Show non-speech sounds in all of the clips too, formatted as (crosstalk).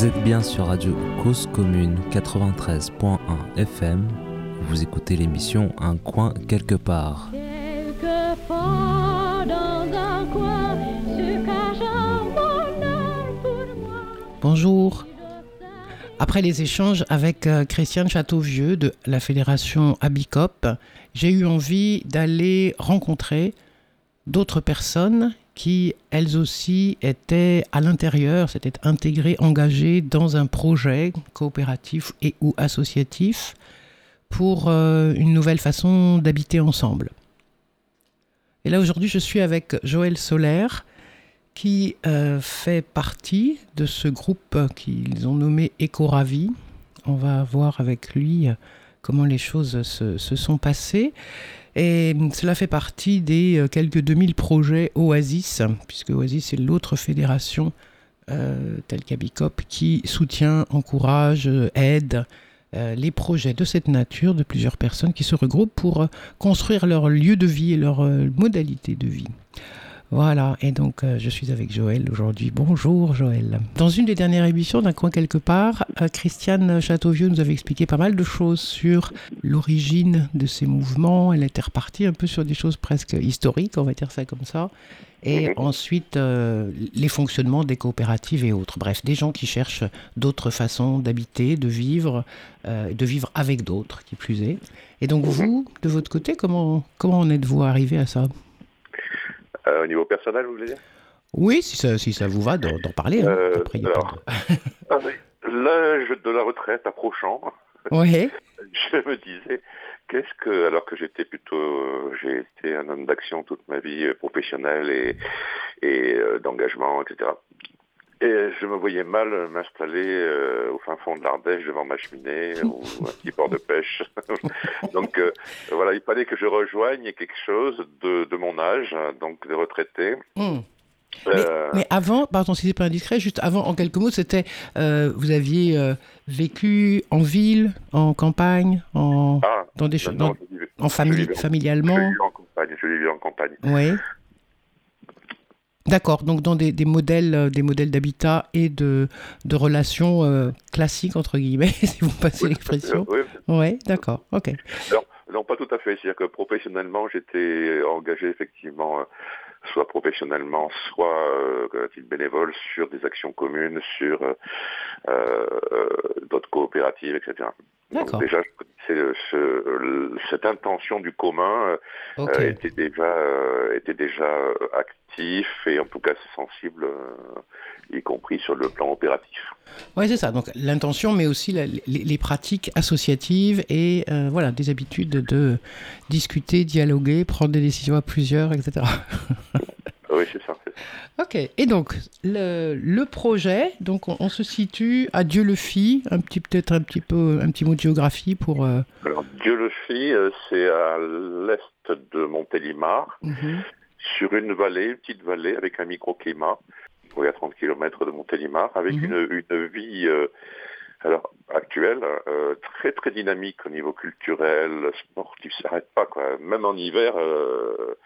Vous êtes bien sur Radio Cause Commune 93.1 FM. Vous écoutez l'émission Un coin quelque part. Bonjour. Après les échanges avec euh, Christiane Châteauvieux de la fédération Abicop, j'ai eu envie d'aller rencontrer d'autres personnes qui, elles aussi, étaient à l'intérieur, s'étaient intégrées, engagées dans un projet coopératif et ou associatif pour euh, une nouvelle façon d'habiter ensemble. Et là, aujourd'hui, je suis avec Joël Solaire, qui euh, fait partie de ce groupe qu'ils ont nommé Écoravi. On va voir avec lui euh, comment les choses se, se, sont passées. Et cela fait partie des euh, quelques 2000 projets Oasis, puisque Oasis est l'autre fédération euh, telle qu'Abicop qui soutient, encourage, aide euh, les projets de cette nature de plusieurs personnes qui se regroupent pour construire leur lieu de vie et leur modalité de vie. Voilà, et donc euh, je suis avec Joël aujourd'hui. Bonjour Joël. Dans une des dernières émissions d'un coin quelque part, euh, Christiane Châteauvieux nous avait expliqué pas mal de choses sur l'origine de ces mouvements. Elle était repartie un peu sur des choses presque historiques, on va dire ça comme ça. Et ensuite, euh, les fonctionnements des coopératives et autres. Bref, des gens qui cherchent d'autres façons d'habiter, de vivre, de vivre avec d'autres, qui plus est. Et donc vous, de votre côté, comment, comment en êtes-vous arrivé à ça? Au niveau personnel, vous voulez dire? Oui, si ça, si ça vous va d'en parler. Hein. Euh, alors, (laughs) l'âge de la retraite approchant, oui. (laughs) je me disais, qu'est-ce que, alors que j'étais plutôt, j'ai été un homme d'action toute ma vie euh, professionnelle et, et d'engagement, etc. Et je me voyais mal m'installer euh, au fin fond de l'Ardèche devant ma cheminée (laughs) ou un petit port de pêche. (laughs) donc euh, voilà, il fallait que je rejoigne quelque chose de, de mon âge, donc des retraités. Hmm. Euh, mais, avant, pardon si c'est pas indiscret, juste avant, en quelques mots, c'était, vous aviez vécu en ville, en campagne, en, ah, dans des choses, en famille, familialement. Je vivais en campagne, je vivais en campagne. Oui. D'accord, donc dans des, des modèles, euh, des modèles d'habitat et de, de relations euh, classiques entre guillemets, (laughs) si vous passez l'expression. Oui, ouais, d'accord, ok. Non, non, pas tout à fait. C'est-à-dire que professionnellement, j'étais engagé effectivement, euh, soit professionnellement, soit euh, titre bénévole, sur des actions communes, sur d'autres coopératives, etc. Donc déjà, ce, cette intention du commun était déjà était déjà actif et en tout cas sensible, y compris sur le plan opératif. Oui, c'est ça. Donc l'intention, mais aussi les, pratiques associatives et voilà des habitudes de discuter, dialoguer, prendre des décisions à plusieurs, etc. oui, c'est ça. Ok, et donc le, le projet, donc on, se situe à Dieu le fit, un petit peut-être un petit peu un petit mot de géographie pour. Euh, Alors Dieu le fit, euh, c'est à l'est de Montélimar, mhm. sur une vallée, une petite vallée avec un microclimat, oui, à 30 km de Montélimar, avec mhm. une, une, vie euh, alors actuelle très très dynamique au niveau culturel, sportif, ça s'arrête pas quoi. Même en hiver. Euh,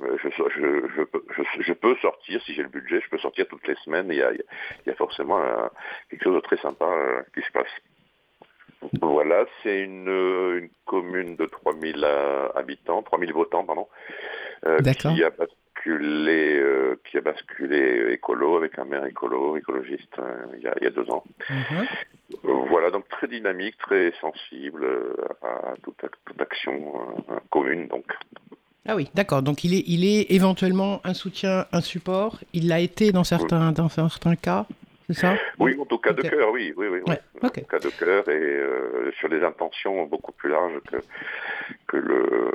je, je, je, je, peux sortir, si j'ai le budget, je peux sortir toutes les semaines. Il y a, il y a forcément quelque chose de très sympa euh, qui se passe. Voilà, c'est une, une, commune de 3000 euh, habitants, 3000 votants, pardon, euh, qui a basculé, euh, qui a basculé écolo avec un maire écolo, écologiste, il, y a, il, y a, deux ans. Mhm. Voilà, donc très dynamique, très sensible à toute, toute action commune, donc. Ah oui, d'accord. Donc il est, il est éventuellement un soutien, un support. Il l'a été dans certains, dans certains cas, c'est ça? Oui, en tout cas de cœur, oui, oui, oui. En tout cas de cœur et euh, sur des intentions beaucoup plus larges que, que le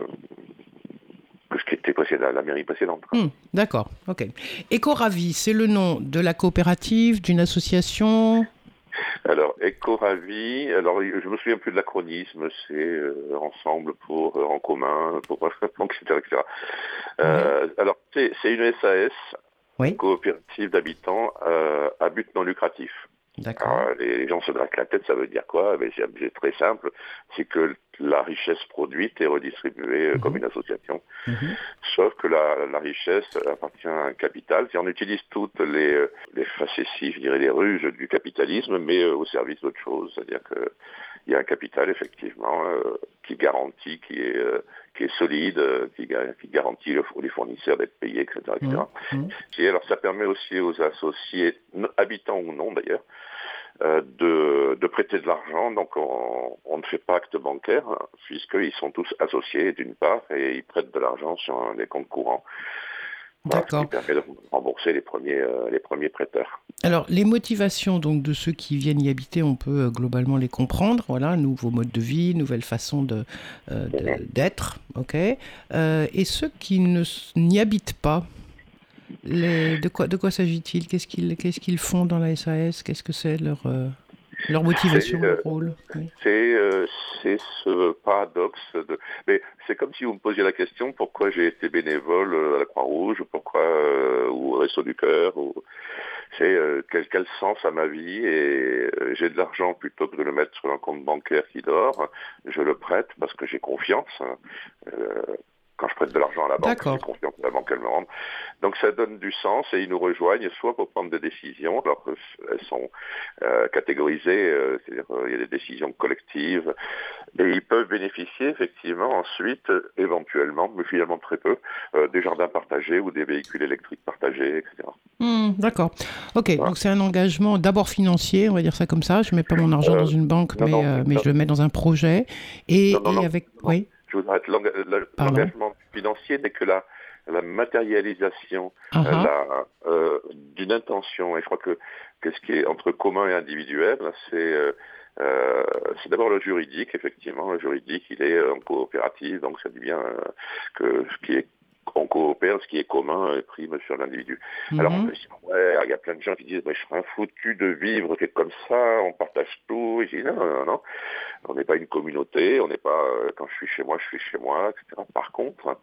que ce qui était précédent, la mairie précédente. Hmm, d'accord, ok. Écoravi, c'est le nom de la coopérative, d'une association? Alors, Ecoravi, alors je me souviens plus de l'acronisme, c'est euh, ensemble pour euh, en commun, pour (laughs) etc. etc. Euh, Alors, c'est une SAS, coopérative d'habitants à but non lucratif. D'accord. Les gens se draquent la tête, ça veut dire quoi? Ben, C'est très simple, c'est que la richesse produite est redistribuée comme une association. Sauf que la, richesse appartient à un capital. Si on utilise toutes les, les facéties, je dirais les ruses du capitalisme, mais au service d'autre chose. C'est-à-dire qu'il y a un capital, effectivement, qui garantit, qui est qui est solide, euh, qui, qui garantit les fournisseurs d'être payés, etc. etc. Mmh, mmh. Et alors ça permet aussi aux associés, habitants ou non d'ailleurs, euh, de, de, prêter de l'argent. Donc on, on, ne fait pas acte bancaire, hein, puisqu'ils sont tous associés d'une part, et ils prêtent de l'argent sur des comptes courants. Ce qui permet de rembourser les premiers, euh, les premiers prêteurs. Alors, les motivations donc de ceux qui viennent y habiter, on peut euh, globalement les comprendre. Voilà, nouveau mode de vie, nouvelle façon de, euh, d'être, ok. et ceux qui n'y habitent pas, les, de quoi, de quoi s'agit-il? Qu'est-ce qu'ils, font dans la SAS Qu'est-ce que c'est leur leur motivation, leur rôle? C'est c'est ce paradoxe. De... Mais c'est comme si vous me posiez la question pourquoi j'ai été bénévole à la Croix-Rouge, pourquoi euh, ou au Réseau du Cœur. Ou... C'est euh, quel, quel, sens à ma vie et euh, j'ai de l'argent plutôt que de le mettre sur un compte bancaire qui dort. Je le prête parce que j'ai confiance. Hein quand je prête de l'argent à la banque, j'ai confiance que la banque elle me rende. Donc ça donne du sens et ils nous rejoignent soit pour prendre des décisions, alors elles sont euh, catégorisées, euh, c'est-à-dire euh, il y a des décisions collectives, et ils peuvent bénéficier effectivement ensuite, éventuellement, mais finalement très peu, des jardins partagés ou des véhicules électriques partagés, etc. Hmm, d'accord. Ok, donc c'est un engagement d'abord financier, on va dire ça comme ça. Je ne mets pas mon argent dans une banque, mais, mais je le mets dans un projet. Et, et avec... Oui l'engagement financier n'est que la, la matérialisation uh-huh. euh, d'une intention. Et je crois que, que, ce qui est entre commun et individuel, c'est euh, euh, c'est d'abord le juridique, effectivement. Le juridique, il est en coopérative, donc ça dit bien que ce qui est on coopère, ce qui est commun est pris sur l'individu. Mhm. Alors on peut dire, ouais, il y a plein de gens qui disent, je serais un foutu de vivre comme ça, on partage tout. Et je dis, non, non, non, on n'est pas une communauté, on n'est pas, euh, quand je suis chez moi, je suis chez moi, etc. Par contre,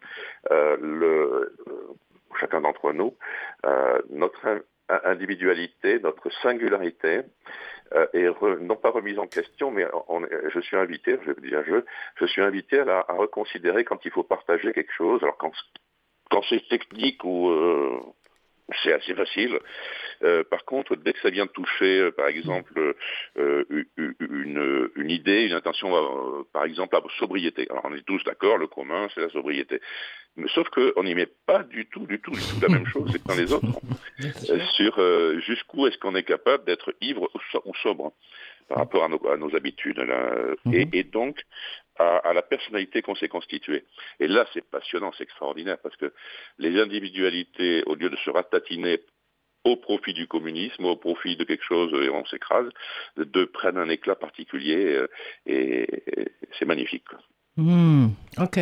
euh, le, euh, chacun d'entre nous, notre individualité, notre singularité, est non pas remise en question, mais je suis invité, je vais dire je, je suis invité à, à, reconsidérer quand il faut partager quelque chose. Alors quand quand c'est technique ou euh, c'est assez facile. Euh, par contre, dès que ça vient toucher, euh, par exemple, une, une, idée, une intention, par exemple, à sobriété. Alors, on est tous d'accord, le commun, c'est la sobriété. Mais sauf qu'on n'y met pas du tout, du tout, du tout la même (laughs) chose que dans les autres. sur jusqu'où est-ce qu'on est capable d'être ivre ou sobre par rapport à nos, habitudes. Là. Et, mhm. et, donc, à, la personnalité qu'on s'est constituée. Et là, c'est passionnant, c'est extraordinaire, parce que les individualités, au lieu de se ratatiner au profit du communisme, au profit de quelque chose et on s'écrase, de prennent un éclat particulier euh, et, c'est magnifique. Mmh, ok.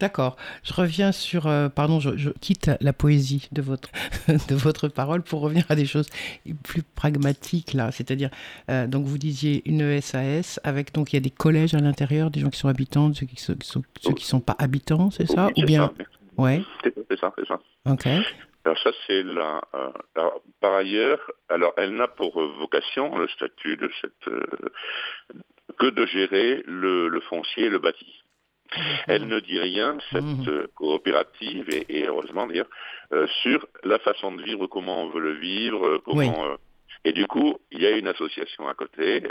D'accord. Je reviens sur, euh, pardon, je, quitte la poésie de votre, (laughs) de votre parole pour revenir à des choses plus pragmatiques là. C'est-à-dire, euh, donc vous disiez une SAS avec donc il y a des collèges à l'intérieur, des gens qui sont habitants, ceux qui sont, ceux qui sont pas habitants, c'est ça? Ou bien Ouais. C'est ça, c'est ça. Ok. Alors ça c'est la. Euh, par ailleurs, alors elle n'a pour vocation le statut de cette que de gérer le, le foncier, le bâti. Elle ne dit rien, cette mhm. euh, coopérative, et, heureusement d'ailleurs, euh, sur la façon de vivre, comment on veut le vivre, euh, comment... et du coup, il y a une association à côté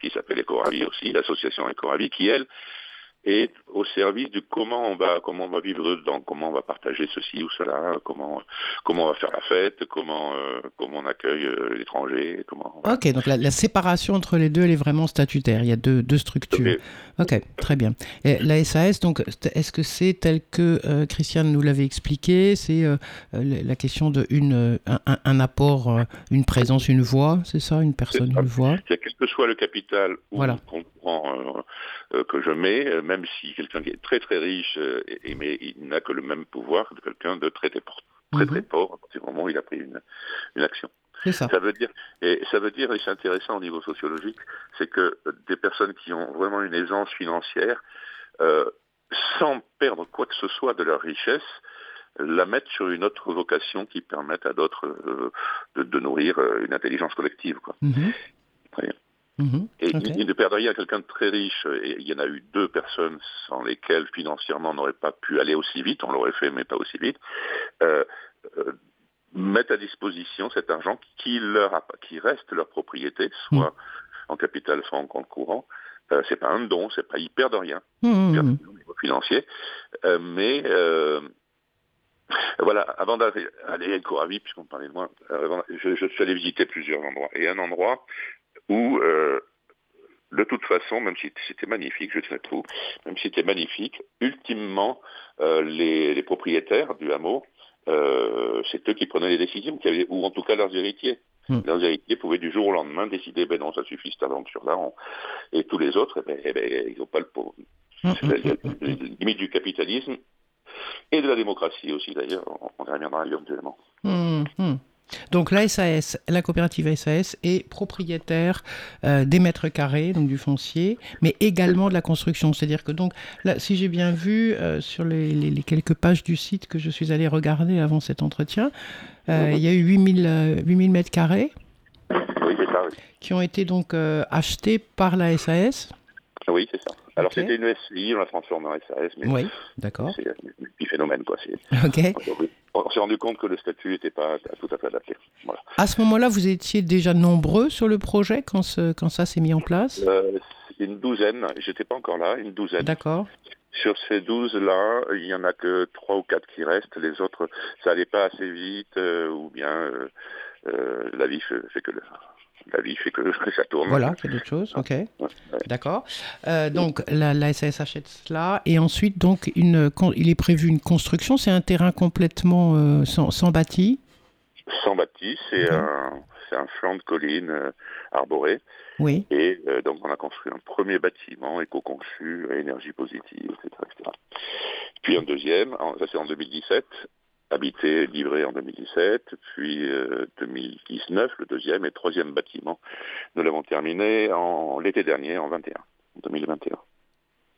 qui s'appelle Ecoravi aussi, l'association Ecoravi, qui elle et au service de comment on va comment on va vivre dedans, comment on va partager ceci ou cela, comment comment on va faire la fête, comment euh, comment on accueille euh, l'étranger, comment. Ok, donc la, séparation entre les deux elle est vraiment statutaire. Il y a deux, deux structures. Ok, très bien. Et la SAS donc est-ce que c'est tel que euh, Christiane nous l'avait expliqué, c'est la question de une un, un apport, une présence, une voix, c'est ça, une personne, une voix? Quel que soit le capital ou voilà. Euh, que je mets, même si quelqu'un qui est très très riche, euh, et, mais il n'a que le même pouvoir que quelqu'un de très très, très, très mhm. pauvre, à partir du moment où il a pris une, une action. Ça. ça. veut dire, et ça veut dire, et c'est intéressant au niveau sociologique, c'est que des personnes qui ont vraiment une aisance financière, euh, sans perdre quoi que ce soit de leur richesse, la mettent sur une autre vocation qui permette à d'autres de, de, nourrir une intelligence collective. Quoi. Mhm. Très bien. Mhm. Et il, ne perdrait rien à quelqu'un de très riche. Et il y en a eu deux personnes sans lesquelles financièrement on n'aurait pas pu aller aussi vite. On l'aurait fait, mais pas aussi vite. Euh, euh, mettre à disposition cet argent qui leur qui reste leur propriété, soit mm. en capital, soit en compte courant. Euh, c'est pas un don, c'est pas ils perdent rien, mm, mm, au niveau financier, euh, mais euh, voilà, avant d'aller à Coravi, puisqu'on parlait de moi, je, je, suis allé visiter plusieurs endroits. Et un endroit où, de toute façon, même si c'était magnifique, je sais tout, même si c'était magnifique, ultimement, les, les, propriétaires du hameau euh, c'est eux qui prenaient les décisions, qui avaient, ou en tout cas leurs héritiers. Hmm. Leurs héritiers pouvaient du jour au lendemain décider, ben non, ça suffit cette aventure-là, et tous les autres, eh ben, eh ben, ils n'ont pas le pauvre. Hmm. C'est la, limite du capitalisme et de la démocratie aussi d'ailleurs, on, y reviendra éventuellement. Mmh, donc la SAS, la coopérative SAS est propriétaire euh, des mètres carrés, donc du foncier, mais également de la construction. C'est-à-dire que donc, là, si j'ai bien vu euh, sur les, quelques pages du site que je suis allé regarder avant cet entretien, euh, il y a eu 8000, 8000 mètres carrés qui ont été donc achetés par la SAS. Oui, c'est ça. Alors c'était une SI, on l'a transformée en SAS, mais oui, d'accord. c'est un petit phénomène. Quoi. On s'est rendu compte que le statut n'était pas tout à fait adapté. À ce moment-là, vous étiez déjà nombreux sur le projet quand, quand ça s'est mis en place? Euh, Une douzaine, j'étais pas encore là, une douzaine. D'accord. Sur ces douze-là, il y en a que trois ou quatre qui restent. Les autres, ça n'allait pas assez vite, euh, ou bien euh, la vie fait, que le, la vie fait que, (laughs) ça tourne. Voilà, c'est d'autres choses, ok. D'accord. Euh, donc la, la, SAS achète cela et ensuite donc une, il est prévu une construction. C'est un terrain complètement euh, sans, sans, bâti. Sans bâti, c'est un, un, flanc de colline euh, arboré. Oui. Et donc on a construit un premier bâtiment éco-conçu énergie positive, etc., Puis un deuxième, ça c'est en 2017, habité, livré en 2017, puis 2019, euh, le deuxième et troisième bâtiment. Nous l'avons terminé en l'été dernier, en 21, 2021.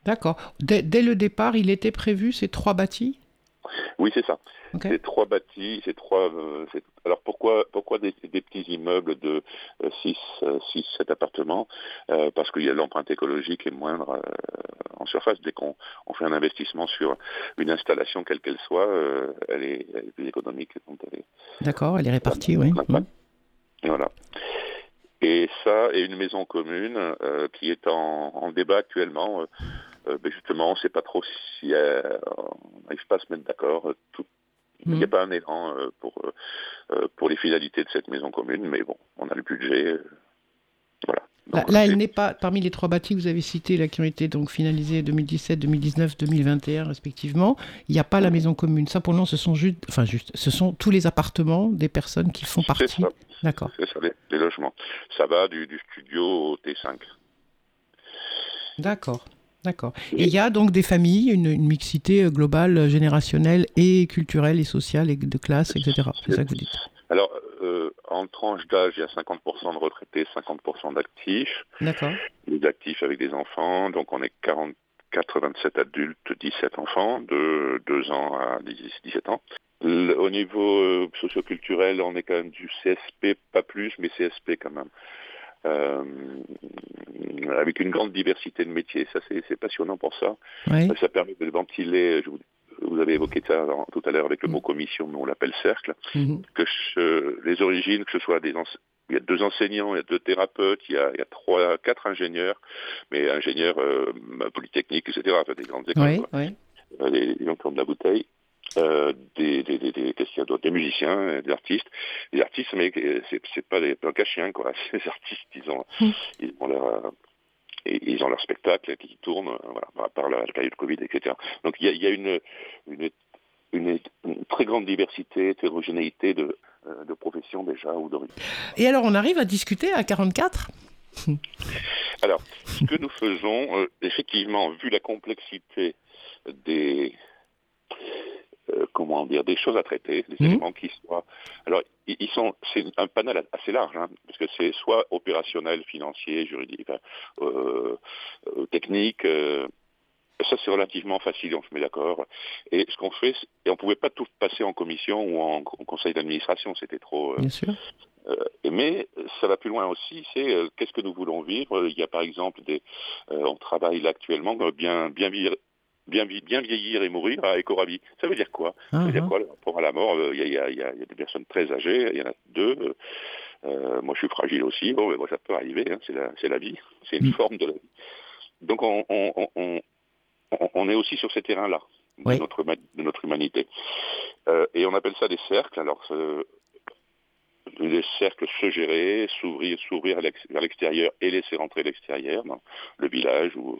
D'accord. Dès, dès, le départ, il était prévu ces trois bâtis? Oui, c'est ça. Ces trois bâtis, ces trois. Euh, alors pourquoi pourquoi des, petits immeubles de 6 euh, 6 7 appartements? Euh, Parce que l'empreinte écologique est moindre en surface. Dès qu'on on fait un investissement sur une installation quelle qu'elle soit, elle est, plus économique. D'accord, elle est répartie, oui. Mmh. Voilà. Et ça, et une maison commune qui est en, débat actuellement. Ben justement, on ne sait pas trop si on n'arrive pas à se mettre d'accord. Tout, il n'y a pas un élan euh, pour, euh, euh, pour les finalités de cette maison commune, mais bon, on a le budget. voilà. là, elle n'est pas parmi les trois bâtis que vous avez cités, là, qui ont été donc finalisés 2017, 2019, 2021 respectivement. Il n'y a pas la maison commune. Ça, pour nous, ce sont juste, enfin juste, ce sont tous les appartements des personnes qui font partie. D'accord. C'est ça, les, logements. Ça va du, du studio au T5. D'accord. D'accord. Et il y a donc des familles, une, mixité euh, globale, euh, générationnelle et culturelle et sociale et de classe, etc. C'est ça que vous dites. Alors, euh, en tranche d'âge, il y a 50% de retraités, 50% d'actifs. D'accord. Les actifs avec des enfants, donc on est 44, 27 adultes, 17 enfants, de 2 ans à 17 ans. au niveau socioculturel, on est quand même du CSP, pas plus, mais CSP quand même. Euh, avec une grande diversité de métiers. Ça, c'est passionnant pour ça. Ça permet de ventiler, vous, avez évoqué ça tout à l'heure avec le mot commission, mais on l'appelle cercle, mhm. que les origines, que ce soit des il y a deux enseignants, il y a deux thérapeutes, il y a, il y a trois, quatre ingénieurs, mais ingénieurs euh, polytechniques, etc., des grandes écoles, oui, euh, les, gens qui ont de la bouteille. Euh, des, des, des, des, des musiciens, des artistes, des artistes, mais c'est, c'est pas des planques chiens, quoi. (laughs) Ces artistes, ils ont, ils ont leur, euh, ils ont leur spectacle qui tourne, euh, voilà, par la, période Covid, etc. Donc il y a, y a une, une, une, très grande diversité, hétérogénéité de, de professions déjà ou d'origine. Et alors on arrive à discuter à 44 Alors, ce que nous faisons, effectivement, vu la complexité des, euh, comment dire, des choses à traiter, des mmh. éléments qui soient. Alors, ils sont, c'est un panel assez large, hein, parce que c'est soit opérationnel, financier, juridique, euh, euh, technique. ça, c'est relativement facile, on se met d'accord. Et ce qu'on fait, et on pouvait pas tout passer en commission ou en, conseil d'administration, c'était trop. Bien sûr. mais ça va plus loin aussi, c'est qu'est-ce que nous voulons vivre? Il y a par exemple des, on travaille là actuellement bien bien bien, bien vieillir et mourir à Ecorabi. Ça veut dire quoi? Ça veut dire uh-huh. quoi Pour à la mort, il y, a, des personnes très âgées, il y en a deux. Euh, moi, je suis fragile aussi. Bon, mais ça peut arriver. Hein, c'est la, vie. C'est une mm. forme de la vie. Donc, on, on, est aussi sur ces terrains-là de, notre, de notre humanité. Euh, et on appelle ça des cercles. Alors, des cercles se gérer, s'ouvrir, s'ouvrir vers l'extérieur et laisser rentrer l'extérieur le village ou,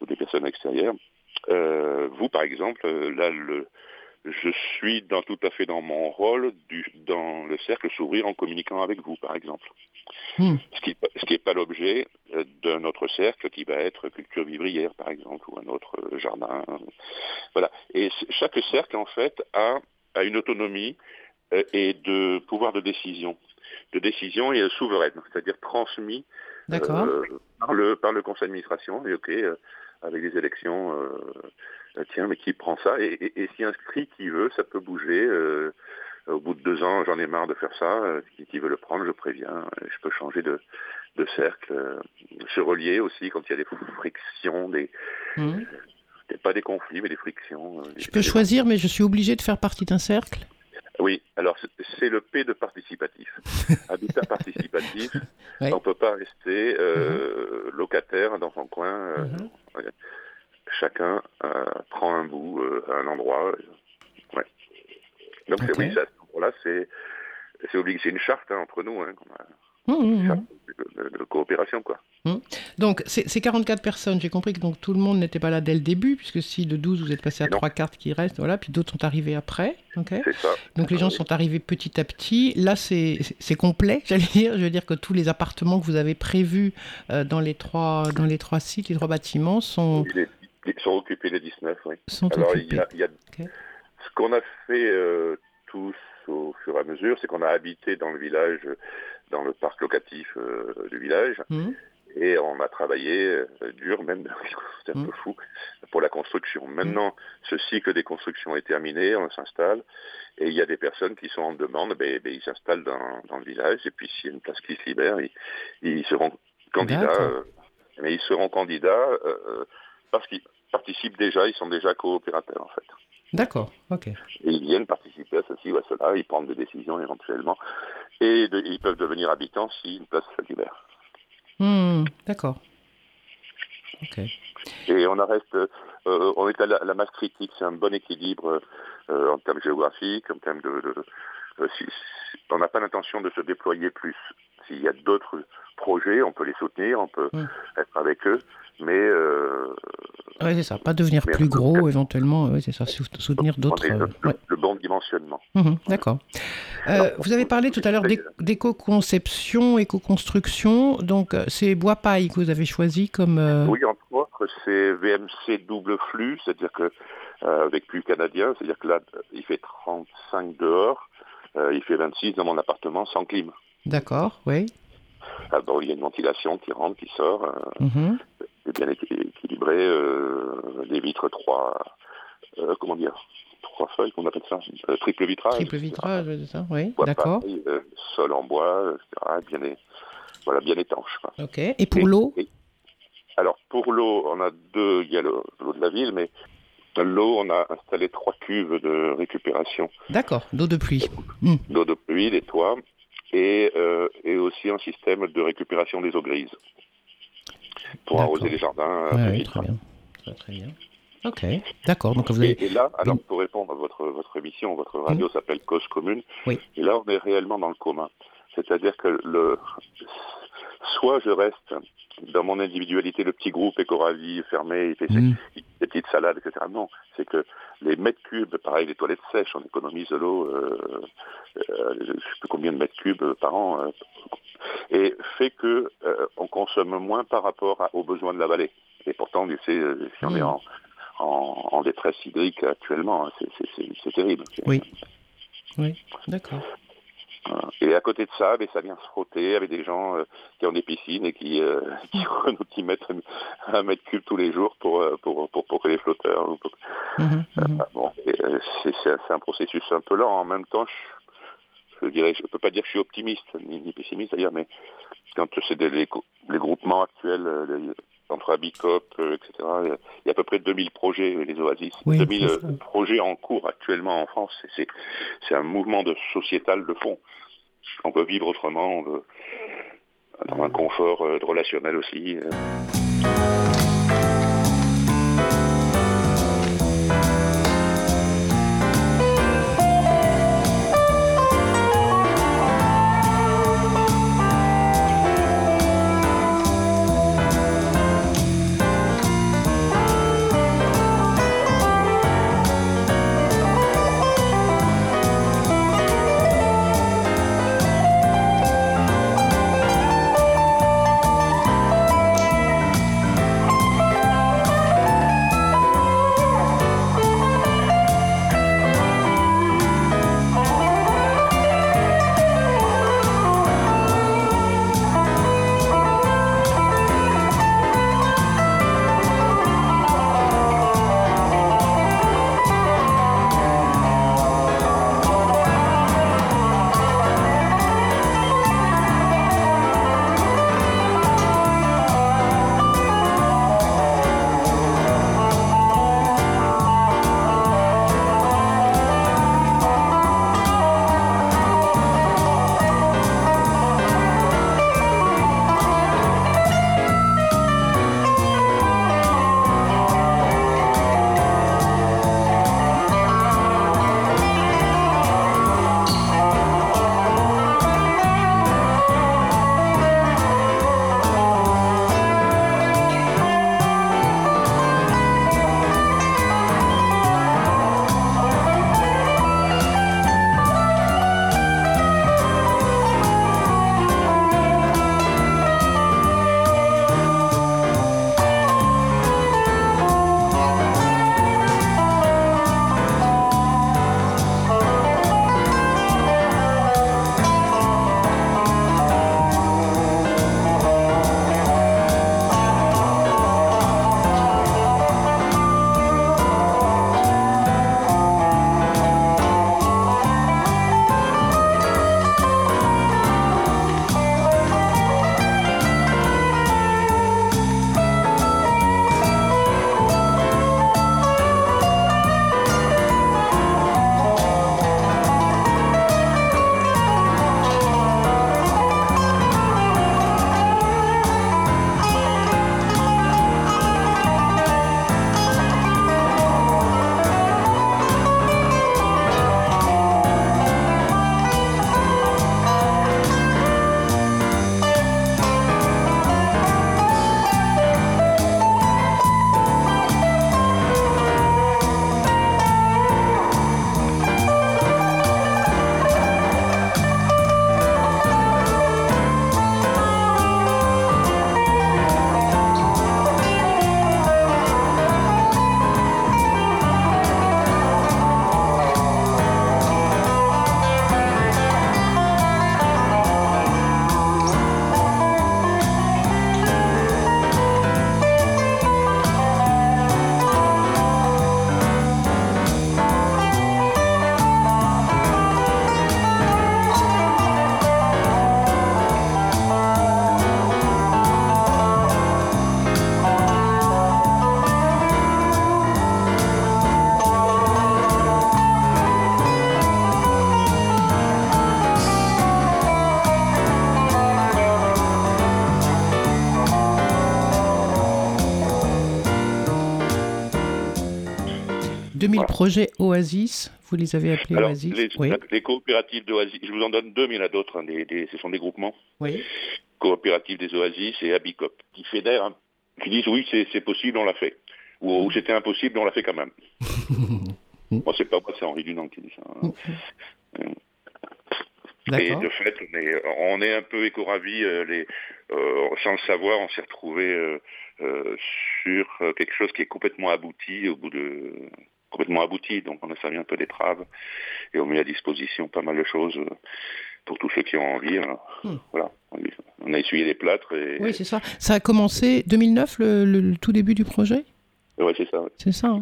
ou des personnes extérieures. Euh, vous, par exemple, là, le, je suis dans, tout à fait dans mon rôle du, dans le cercle s'ouvrir en communiquant avec vous, par exemple. Hmm. Ce qui n'est pas l'objet euh, d'un autre cercle qui va être culture vivrière, par exemple, ou un autre jardin. Voilà. Et chaque cercle, en fait, a, a une autonomie euh, et de pouvoir de décision. De décision et souveraine, c'est-à-dire transmis euh, par, le, par le conseil d'administration. Et ok, avec des élections, euh, euh, tiens, mais qui prend ça Et, et, et s'y inscrit qui veut, ça peut bouger. Euh, au bout de deux ans, j'en ai marre de faire ça. Qui, veut le prendre, je préviens. Je peux changer de, cercle, se relier aussi quand il y a des frictions, des, mmh. pas des conflits, mais des frictions. Je peux choisir, mais je suis obligé de faire partie d'un cercle? Oui, alors c'est le P de participatif. (laughs) Habitat participatif, on ne peut pas rester euh, mhm. locataire dans son coin. Euh, mhm. Chacun euh, prend un bout à un endroit. Ouais. Donc oui, ça, là, c'est obligé, c'est une charte hein, entre nous. Hein, Mmh, mmh, mmh. de, coopération. Quoi. Donc, ces 44 personnes, j'ai compris que donc, tout le monde n'était pas là dès le début, puisque si de 12, vous êtes passé à trois cartes qui restent, voilà, puis d'autres sont arrivés après. C'est ça. Donc, les gens sont arrivés petit à petit. Là, c'est complet, (laughs) j'allais dire. Je veux dire que tous les appartements que vous avez prévus euh, dans, les trois, dans les trois sites, les trois bâtiments, sont... Sont occupés les 19, oui. Sont Alors, occupés. Il y a, Ce qu'on a fait euh, tous au fur et à mesure, c'est qu'on a habité dans le village dans le parc locatif euh, du village. Mmh. Et on a travaillé euh, dur, même, (laughs) c'est un mmh. peu fou, pour la construction. Maintenant, ce cycle des constructions est terminé, on s'installe, et il y a des personnes qui sont en demande, ben, ben, ils s'installent dans, dans, le village, et puis s'il y a une place qui se libère, ils, seront candidats. Euh, mais ils seront candidats parce qu'ils participent déjà, ils sont déjà coopérateurs en fait. D'accord, ok. Et ils viennent participer à ceci ou à cela, ils prennent des décisions éventuellement et ils peuvent devenir habitants si une place se libère. Hmm, d'accord. Ok. Et on reste, euh, on est à la, masse critique, c'est un bon équilibre euh, en termes géographiques, en termes de, euh, on n'a pas l'intention de se déployer plus. S'il y a d'autres projets, on peut les soutenir, on peut hmm. être avec eux, mais... Euh, oui, c'est ça, pas devenir plus gros éventuellement, oui, c'est ça, soutenir d'autres... Le, bon dimensionnement. Mhm, d'accord. Euh, vous avez parlé tout à l'heure d'éco-conception, éco-construction, donc euh, c'est bois paille que vous avez choisi comme... Oui, entre autres, c'est VMC double flux, c'est-à-dire que avec plus canadien, c'est-à-dire que là, il fait 35 dehors, il fait 26 dans mon appartement sans clim. D'accord, oui. Ah, il y a une ventilation qui rentre, qui sort. Mhm bien équilibré, euh, des vitres trois, euh, comment dire, trois feuilles, qu'on appelle ça, euh, triple vitrage. Triple vitrage, c'est ça, oui, d'accord. sol en bois, etc., bien, voilà, bien étanche. Ok, et pour l'eau Alors, pour l'eau, on a deux, il y a l'eau de la ville, mais l'eau, on a installé trois cuves de récupération. D'accord, d'eau de pluie. D'eau de pluie, des toits, et, et aussi un système de récupération des eaux grises pour arroser les jardins. Euh, très bien. Très, bien. Ok, d'accord. Donc vous avez... et, là, alors pour répondre à votre, votre émission, votre radio s'appelle Cause Commune. Oui. Et là, on est réellement dans le commun. C'est-à-dire que le, soit je reste dans mon individualité, le petit groupe écoralie fermé, il fait ses, mm. petites salades, etc. Non, c'est que les mètres cubes, pareil, les toilettes sèches, on économise de l'eau, euh, euh, je ne sais plus combien de mètres cubes par an, euh, et fait que on consomme moins par rapport aux besoins de la vallée. Et pourtant, tu sais, si on est mm. en, en, détresse hydrique actuellement, hein, c'est terrible. Oui. Oui, d'accord. Et à côté de ça, ben, ça vient se frotter avec des gens euh, qui ont des piscines et qui, (laughs) qui, mettent un mètre cube tous les jours pour, pour, pour, pour les flotteurs. Bon, c'est un processus un peu lent. En même temps, je, je dirais, je peux pas dire que je suis optimiste ni, pessimiste d'ailleurs, mais quand c'est les, les, groupements actuels entre Abicop, etc., il y a à peu près 2000 projets, les Oasis, 2000 projets en cours actuellement en France. C'est un mouvement de sociétal de fond. On peut vivre autrement, on veut dans un confort relationnel aussi. Projets Oasis, vous les avez appelés Oasis les, les, coopératives d'Oasis, je vous en donne deux, mais il y en a d'autres, hein, ce sont des groupements. Oui. Coopératives des Oasis et Abicop, qui fédèrent, hein, qui disent oui, c'est possible, on l'a fait. Ou, c'était impossible, on l'a fait quand même. (laughs) moi, c'est pas moi, c'est Henri Dunant qui dit ça. Hein. Et de fait, on est, un peu éco-ravis, euh, euh, sans le savoir, on s'est retrouvé euh, sur quelque chose qui est complètement abouti au bout de complètement abouti, donc on a servi un peu d'étrave et on met à disposition pas mal de choses euh, pour tous ceux qui ont envie. Hein. Hmm. Voilà, on a essuyé les plâtres. Oui, c'est ça. Ça a commencé 2009, le, tout début du projet? Oui, c'est ça. C'est ça, hein,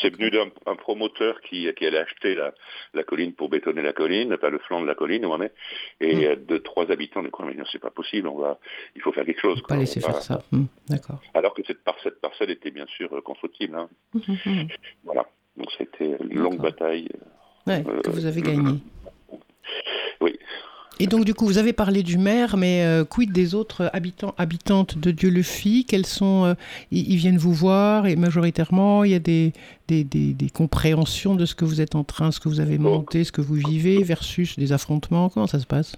C'est venu d'un promoteur qui, qui allait acheter la, la, colline pour bétonner la colline, pas le flanc de la colline est, et mm. de trois habitants, mais c'est pas possible, on va, il faut faire quelque chose. On pas laisser faire ça, mm, d'accord. Alors que cette, parcelle, parcelle était bien sûr euh, constructible. Hein. Mm, voilà, donc c'était une longue bataille. Ouais, que vous avez gagnée. Oui, et donc, du coup, vous avez parlé du maire, mais euh, quid des autres habitants, habitantes de Dieu-le-Fit Quels sont. Euh, ils, viennent vous voir et majoritairement, il y a des, des, des, compréhensions de ce que vous êtes en train, ce que vous avez monté, ce que vous vivez, versus des affrontements? Comment ça se passe?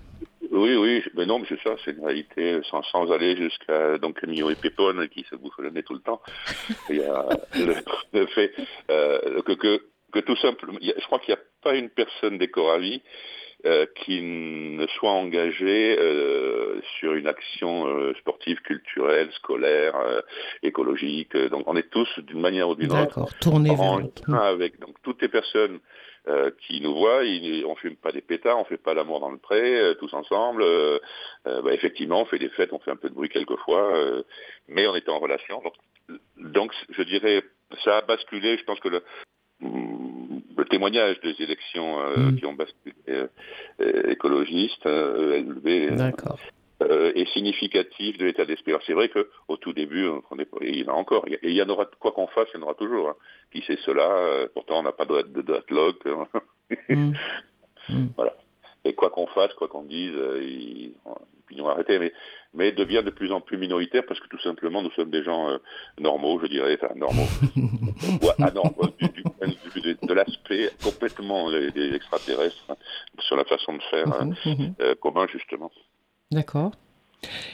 Oui, oui, mais non, mais c'est ça, c'est une réalité, sans, sans aller jusqu'à donc Mignon et Pépone qui se bouffent le nez tout le temps. (laughs) Il y a le, fait euh, que, que, que, tout simplement, je crois qu'il n'y a pas une personne des Coralie euh, qui ne soit engagé euh, sur une action euh, sportive, culturelle, scolaire, écologique. Donc on est tous d'une manière ou d'une autre en avec donc toutes les personnes qui nous voient, on on fume pas des pétards, on fait pas l'amour dans le pré, tous ensemble. Bah, effectivement, on fait des fêtes, on fait un peu de bruit quelquefois, mais on est en relation. Donc, donc, je dirais, ça a basculé. Je pense que le, le témoignage des élections euh, mm. qui ont basculé euh, euh, est significatif de l'état d'esprit. C'est vrai qu'au tout début, il y en a encore, et il y en aura, quoi qu'on fasse, il y en aura toujours. Hein. Qui sait cela Pourtant, on n'a pas de, de, de hein. mm. (laughs) Mm. Voilà. Et quoi qu'on fasse, quoi qu'on dise, ils, ils arrêter. Mais mais devient de plus en plus minoritaire parce que tout simplement nous sommes des gens euh, normaux, je dirais, enfin normaux, (laughs) anormaux du, du point de vue de, l'aspect complètement des, extraterrestres hein, sur la façon de faire hein. (laughs) Euh, commun justement. D'accord.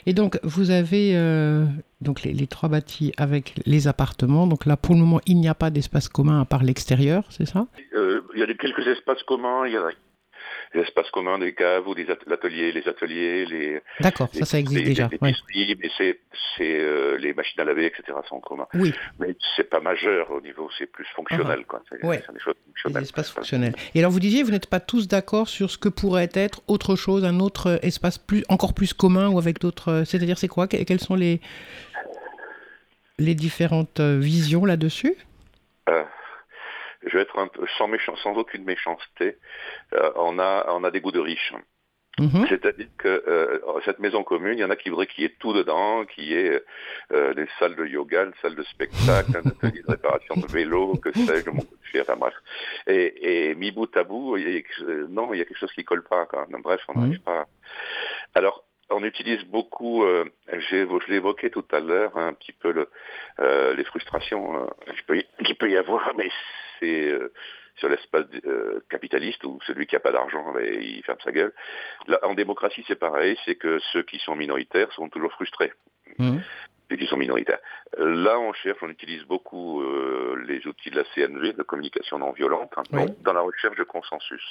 Et donc vous avez euh, donc les, trois bâtis avec les appartements. Donc là pour le moment il n'y a pas d'espace commun à part l'extérieur, c'est ça? Il y a quelques espaces communs. Il y a les espaces communs des caves ou des ateliers, les ateliers, les. D'accord, ça, ça existe déjà. Les, les mais c'est, c'est euh, les machines à laver, etc. sont communs. Oui. Mais c'est pas majeur au niveau, c'est plus fonctionnel, uh quoi. C'est, ouais. des choses fonctionnelles. Des espaces fonctionnels. Et alors vous disiez, vous n'êtes pas tous d'accord sur ce que pourrait être autre chose, un autre espace plus, encore plus commun ou avec d'autres. C'est-à-dire, c'est quoi? Quelles sont les les différentes euh, visions là-dessus? Euh, je vais être un peu sans méchant, sans aucune méchanceté. Euh, on a on a des goûts de riches. Mhm. C'est-à-dire que euh, cette maison commune, il y en a qui voudraient qu'il y ait tout dedans, qu'il y ait euh, des salles de yoga, des salles de spectacle, un atelier de réparation de vélo, que sais-je, mon coup de fier, enfin bref. Et, et mi bout à bout, il y a, non, il y a quelque chose qui colle pas. Quand même. Bref, on n'arrive mhm. pas. Alors, on utilise beaucoup, euh, je l'ai évoqué tout à l'heure, un petit peu le, euh, les frustrations euh, qu'il peut, peut, y avoir, mais euh, sur l'espace euh, capitaliste où celui qui n'a pas d'argent, ben, il ferme sa gueule. Là, en démocratie, c'est pareil, c'est que ceux qui sont minoritaires sont toujours frustrés. Mmh. Ceux qui sont minoritaires. Là, on cherche, on utilise beaucoup les outils de la CNV, de communication non violente, hein, dans la recherche de consensus.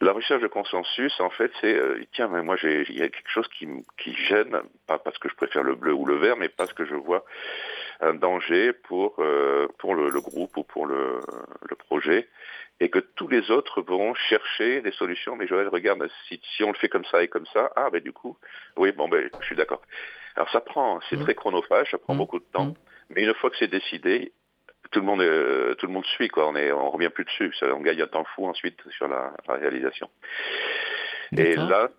La recherche de consensus, en fait, c'est euh, tiens, mais moi, il y a quelque chose qui, qui gêne, pas parce que je préfère le bleu ou le vert, mais parce que je vois un danger pour euh, pour le, groupe ou pour le, le, projet, et que tous les autres vont chercher des solutions. Mais Joël, regarde, si, si on le fait comme ça et comme ça, ah ben du coup, oui, bon ben, je suis d'accord. Alors ça prend, c'est mmh. très chronophage, ça prend mmh. beaucoup de temps, mmh. mais une fois que c'est décidé, tout le monde euh, tout le monde suit quoi on est on revient plus dessus ça, on gagne un temps fou ensuite sur la, réalisation et là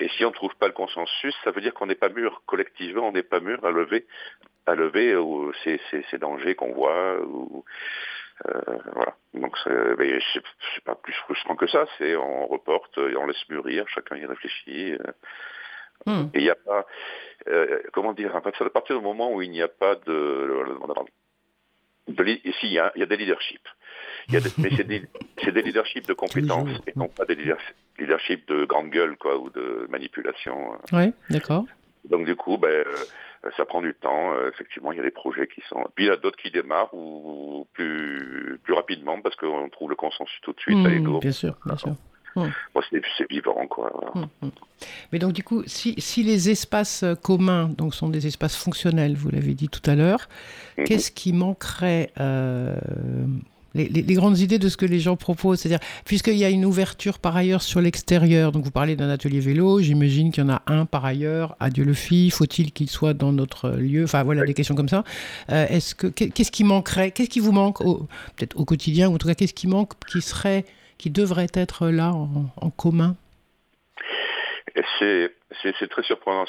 et si on ne trouve pas le consensus ça veut dire qu'on n'est pas mûr. Collectivement on n'est pas mûr à lever à lever euh, ces, ces, dangers qu'on voit ou euh, voilà. Donc c'est pas plus frustrant que ça. C'est on reporte et on laisse mûrir. Chacun y réfléchit hmm. Et il n'y a pas, comment dire, à partir du moment où il n'y a pas de, ici, il y, a, des leaderships. mais c'est des, des, leaderships de (laughs) compétences et non pas des leaderships de grande gueule quoi, ou de manipulation. Oui, d'accord. Donc du coup, ben, euh, ça prend du temps. Euh, effectivement, il y a des projets qui sont. Puis il y a d'autres qui démarrent ou plus plus rapidement parce qu'on trouve le consensus tout de suite. Mmh, bien sûr, bien sûr. Mmh. c'est vivant, quoi. Mmh, Mais donc, du coup, si, si, les espaces communs donc, sont des espaces fonctionnels, vous l'avez dit tout à l'heure, qu'est-ce qui manquerait euh, les, grandes idées de ce que les gens proposent? C'est-à-dire, puisqu'il y a une ouverture par ailleurs sur l'extérieur, donc vous parlez d'un atelier vélo, j'imagine qu'il y en a un par ailleurs, adieu le fit, faut-il qu'il soit dans notre lieu? Enfin voilà, des questions comme ça. Euh, est-ce que Qu'est-ce qui manquerait? Qu'est-ce qui vous manque, peut-être au quotidien, ou en tout cas, qu'est-ce qui manque, qui serait, qui devrait être là en, commun c'est, très surprenant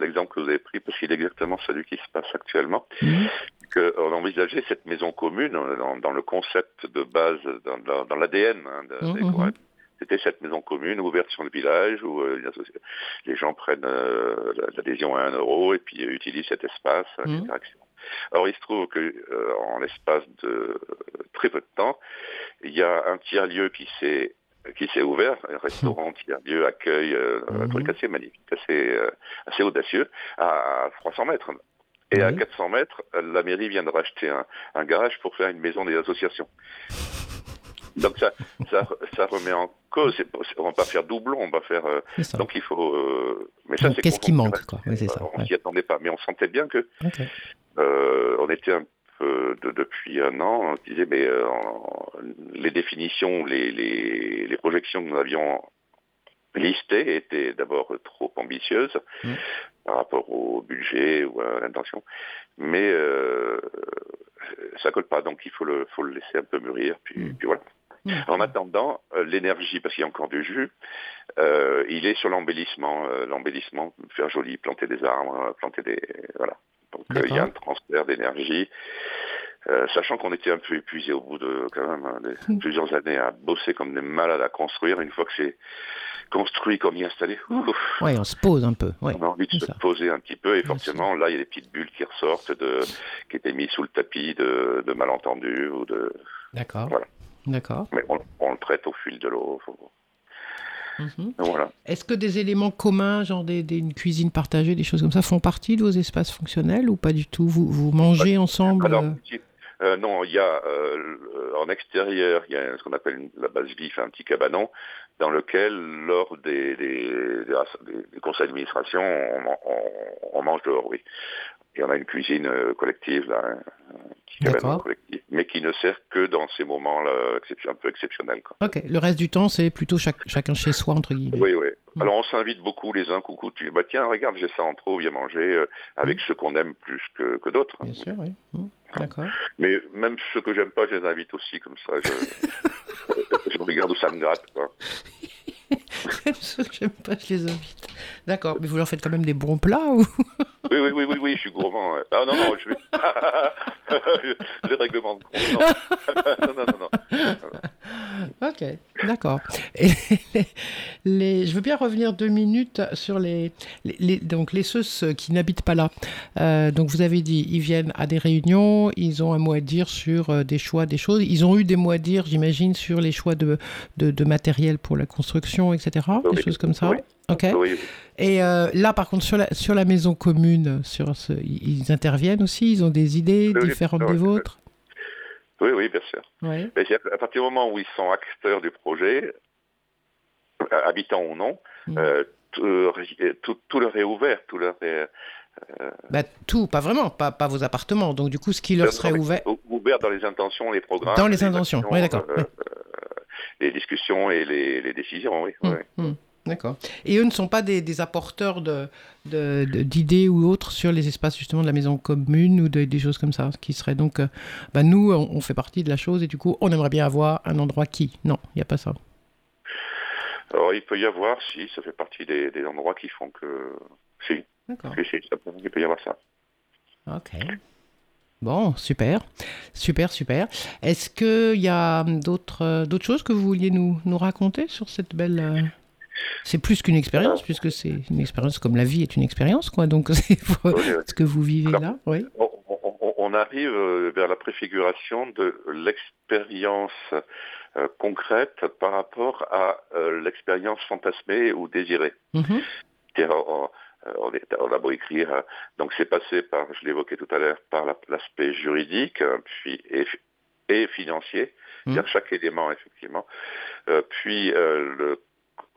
l'exemple que vous avez pris parce qu'il est exactement celui qui se passe actuellement. Mmh qu'on envisageait cette maison commune dans, le concept de base, dans, l'ADN hein, mmh, mmh. C'était cette maison commune ouverte sur le village où euh, les gens prennent euh, l'adhésion à un euro et puis utilisent cet espace, mmh. Alors il se trouve que euh, en l'espace de très peu de temps, il y a un tiers-lieu qui s'est qui s'est ouvert, un restaurant tiers-lieu, accueil, un truc assez magnifique, assez, assez audacieux, à 300 mètres. Et à 400 mètres, la mairie vient de racheter un, garage pour faire une maison des associations. Donc ça, ça, remet en cause. On va pas faire doublon, on va faire. Euh, donc il faut. Euh, mais ça, c'est qu'est-ce qui manque quoi? On s'y attendait pas, mais on sentait bien que euh, on était un peu depuis un an. On disait mais les définitions, les, les, les projections que nous avions listées étaient d'abord trop ambitieuses. Mmh par rapport au budget ou à l'intention. Mais euh, ça colle pas, donc il faut le, faut le laisser un peu mûrir. Puis, mm. voilà. Mm. En attendant, euh, l'énergie, parce qu'il y a encore du jus, euh, il est sur l'embellissement, euh, l'embellissement, faire joli, planter des arbres, planter des... Voilà. Donc il y a un transfert d'énergie. sachant qu'on était un peu épuisé au bout de quand même hein, plusieurs années à bosser comme des malades à construire, une fois que c'est construit comme y installé. Oui, (laughs) on se pose un peu. On a envie de se poser un petit peu et forcément là il y a des petites bulles qui ressortent de qui étaient mises sous le tapis de, de malentendus ou de. D'accord. Voilà. D'accord. Mais on, le traite au fil de l'eau. Mhm. Voilà. Est-ce que des éléments communs, genre des, une cuisine partagée, des choses comme ça, font partie de vos espaces fonctionnels ou pas du tout? Vous, vous mangez ensemble euh? euh, non, il y a euh, en extérieur, il y a ce qu'on appelle la base vif, un petit cabanon, dans lequel, lors des, des, des, conseils d'administration, on, on, mange dehors, oui. Et on a une cuisine euh, collective, là, un collectif, mais qui ne sert que dans ces moments-là un peu exceptionnels. Quoi. Ok, le reste du temps, c'est plutôt chacun chez soi, entre guillemets. Oui, oui. Mm. Alors on s'invite beaucoup les uns, coucou, tu bah tiens, regarde, j'ai ça en trop, viens manger, avec mm. ceux qu'on aime plus que, que d'autres. Bien sûr, oui. Mm. D'accord. Mais même ceux que j'aime pas, je les invite aussi, comme ça. Je (laughs) regarde où ça me gratte. J'aime pas, je les invite. D'accord. Mais vous leur faites quand même des bons plats ou? Oui, oui, oui, oui, oui, je suis gourmand. Ah non, non, je vais. les (laughs) règlements de compte. (laughs) Non. non, non, non, Ok, d'accord. Les, je veux bien revenir deux minutes sur les, les, donc les ceux qui n'habitent pas là. Euh, donc vous avez dit, ils viennent à des réunions, ils ont un mot à dire sur euh, des choix, des choses. Ils ont eu des mots à dire, j'imagine, sur les choix de, de, de, matériel pour la construction, etc. Des choses comme ça. Ok. Et euh, là, par contre, sur la, sur la maison commune, sur ce, ils interviennent aussi Ils ont des idées différentes des vôtres? Oui, oui, bien sûr. Mais à partir du moment où ils sont acteurs du projet, euh, habitants ou non, mm. euh, tout, leur est ouvert, tout leur est... Bah, tout, pas vraiment, pas, pas vos appartements. Donc du coup, ce qui leur serait ouvert... Ouvert dans les intentions, les programmes. Dans les, intentions, oui, d'accord. les discussions et les, décisions, oui. Mm, mm. D'accord. Et eux ne sont pas des, apporteurs d'idées de, ou autres sur les espaces justement de la maison commune ou des choses comme ça, qui serait donc, euh, bah, nous, on, fait partie de la chose et du coup, on aimerait bien avoir un endroit qui. Non, il n'y a pas ça. Alors, il peut y avoir, si, ça fait partie des, endroits qui font que. Si. D'accord. il peut y avoir ça. Ok. Bon, super, super, super. Est-ce qu'il y a d'autres choses que vous vouliez nous, nous raconter sur cette belle... C'est plus qu'une expérience, puisque c'est une expérience comme la vie est une expérience, quoi. Donc, (laughs) c'est ce que vous vivez là. Oui. On, arrive euh, vers la préfiguration de l'expérience euh, concrète par rapport à euh, l'expérience fantasmée ou désirée. Mhm. on, a beau écrire, donc c'est passé par, je l'évoquais tout à l'heure, par l'aspect juridique, puis et, financier, mmh. chaque élément effectivement, puis le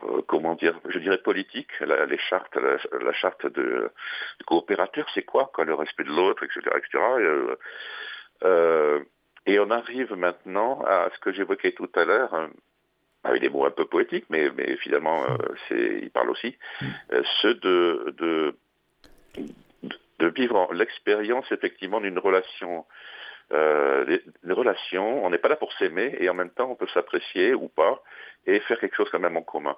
euh, comment dire, je dirais politique, la, les chartes, la, charte de, coopérateur, c'est quoi, le respect de l'autre, etc.. Euh, euh, et on arrive maintenant à ce que j'évoquais tout à l'heure, avec des mots un peu poétiques, mais, mais finalement, il parle aussi, ceux de vivre l'expérience effectivement d'une relation euh, une relation, on n'est pas là pour s'aimer et en même temps on peut s'apprécier ou pas et faire quelque chose quand même en commun.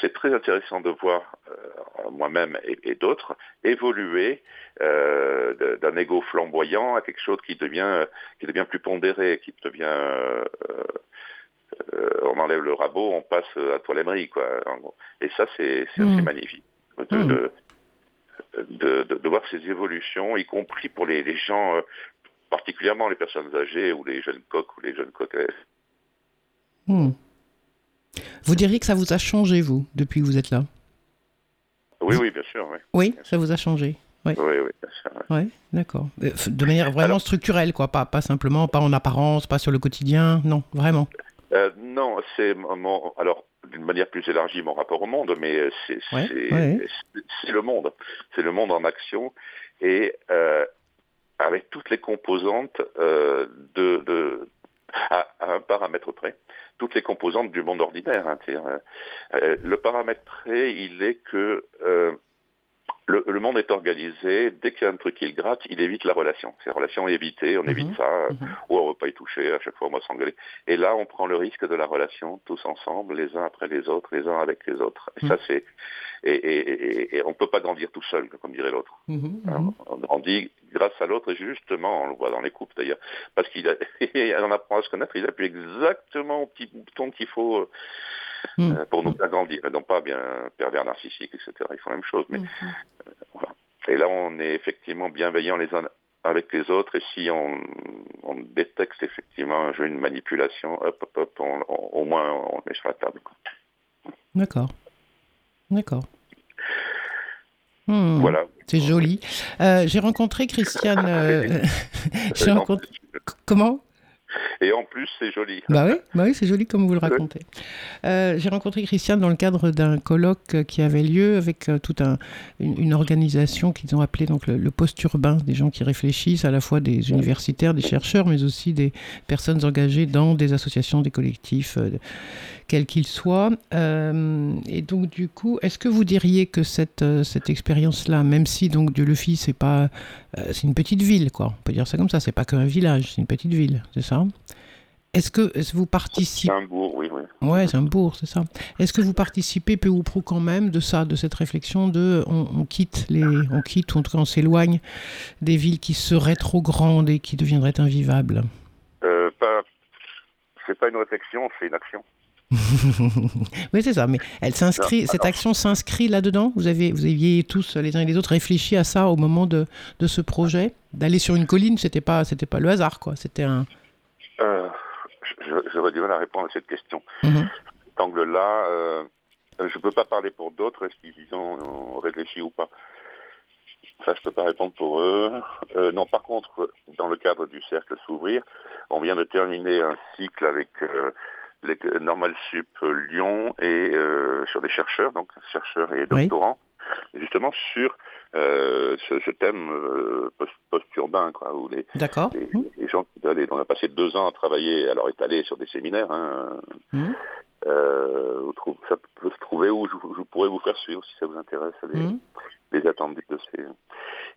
C'est très intéressant de voir euh, moi-même et, d'autres évoluer euh, d'un ego flamboyant à quelque chose qui devient qui devient plus pondéré, qui devient on enlève le rabot, on passe à toile quoi. Et ça c'est mmh. magnifique. Mmh. De, de, de, voir ces évolutions, y compris pour les, les gens particulièrement les personnes âgées ou les jeunes coqs ou les jeunes coquesses. Hmm. Vous diriez que ça vous a changé, vous, depuis que vous êtes là? Oui, oui, bien sûr. Oui, oui ça vous a changé oui, oui, oui bien sûr. Oui, d'accord. Euh, de manière vraiment structurelle, quoi. Pas, pas simplement, pas en apparence, pas sur le quotidien. Non, vraiment. Euh, non, c'est mon. Alors, d'une manière plus élargie, mon rapport au monde, mais c'est le monde. C'est le monde en action. Et euh, avec toutes les composantes euh, de, à, un paramètre près, toutes les composantes du monde ordinaire. Hein, euh, euh, le paramètre près, il est que le, monde est organisé, dès qu'il y a un truc qui le gratte, il évite la relation. Ces relations évitées, on évite mhm. ça, mhm. ou on ne veut pas y toucher, à chaque fois on va s'engueuler. Et là, on prend le risque de la relation tous ensemble, les uns après les autres, les uns avec les autres. Et ça, mhm. c'est et, on ne peut pas grandir tout seul, comme dirait l'autre. On grandit grâce à l'autre, et justement, on le voit dans les couples d'ailleurs, parce qu'il (laughs) en apprend à se connaître, il appuie exactement au petit bouton qu'il faut Hmm. Euh, pour nous agrandir, et non pas bien pervers narcissique, etc. Ils font la même chose. Mais, hmm. euh, Et là, on est effectivement bienveillants les uns avec les autres, et si on, on détecte effectivement un jeu, une manipulation, hop, hop, hop, au moins on le met sur la table. D'accord. D'accord. Hmm. Voilà. C'est joli. Euh, j'ai rencontré Christiane. (laughs) (laughs) rencontré. Comment? (laughs) et en plus, c'est joli. Bah oui, bah oui c'est joli comme vous le racontez. Euh, j'ai rencontré Christiane dans le cadre d'un colloque qui avait lieu avec euh, toute un, une, organisation qu'ils ont appelée donc, le, post-urbain, des gens qui réfléchissent, à la fois des universitaires, des chercheurs, mais aussi des personnes engagées dans des associations, des collectifs, euh, quels qu'ils soient. et donc, du coup, est-ce que vous diriez que cette, cette expérience-là, même si donc Dieu le c'est pas, c'est une petite ville, quoi, on peut dire ça comme ça, c'est pas qu'un village, c'est une petite ville, c'est ça? Est-ce que, est vous participez C'est un bourg, oui, oui. Ouais, c'est un bourg, c'est ça. Est-ce que vous participez peu ou prou quand même de ça, de cette réflexion de on, quitte les, on quitte ou en tout cas on s'éloigne des villes qui seraient trop grandes et qui deviendraient invivables? Euh, C'est pas une réflexion, c'est une action. (laughs) oui, c'est ça. Mais elle s'inscrit, cette action s'inscrit là-dedans? Vous avez, vous aviez tous les uns et les autres réfléchi à ça au moment de, de ce projet, d'aller sur une colline. C'était pas, c'était pas le hasard, quoi. C'était un. Euh, j'aurais du mal à répondre à cette question. Mhm. Cet angle-là, euh, je ne peux pas parler pour d'autres, est-ce qu'ils ont réfléchi ou pas. Ça, je ne peux pas répondre pour eux. Euh, non, par contre, dans le cadre du cercle s'ouvrir, on vient de terminer un cycle avec euh, les Normal Sup Lyon et sur des chercheurs, donc chercheurs et doctorants, justement sur euh, ce, thème euh, post-urbain, quoi, où les, les, gens qui allaient, on a passé deux ans à travailler, alors étalés sur des séminaires, hein, mmh. euh, ça peut se trouver où je, pourrais vous faire suivre si ça vous intéresse les, mmh. Les attendus de ces.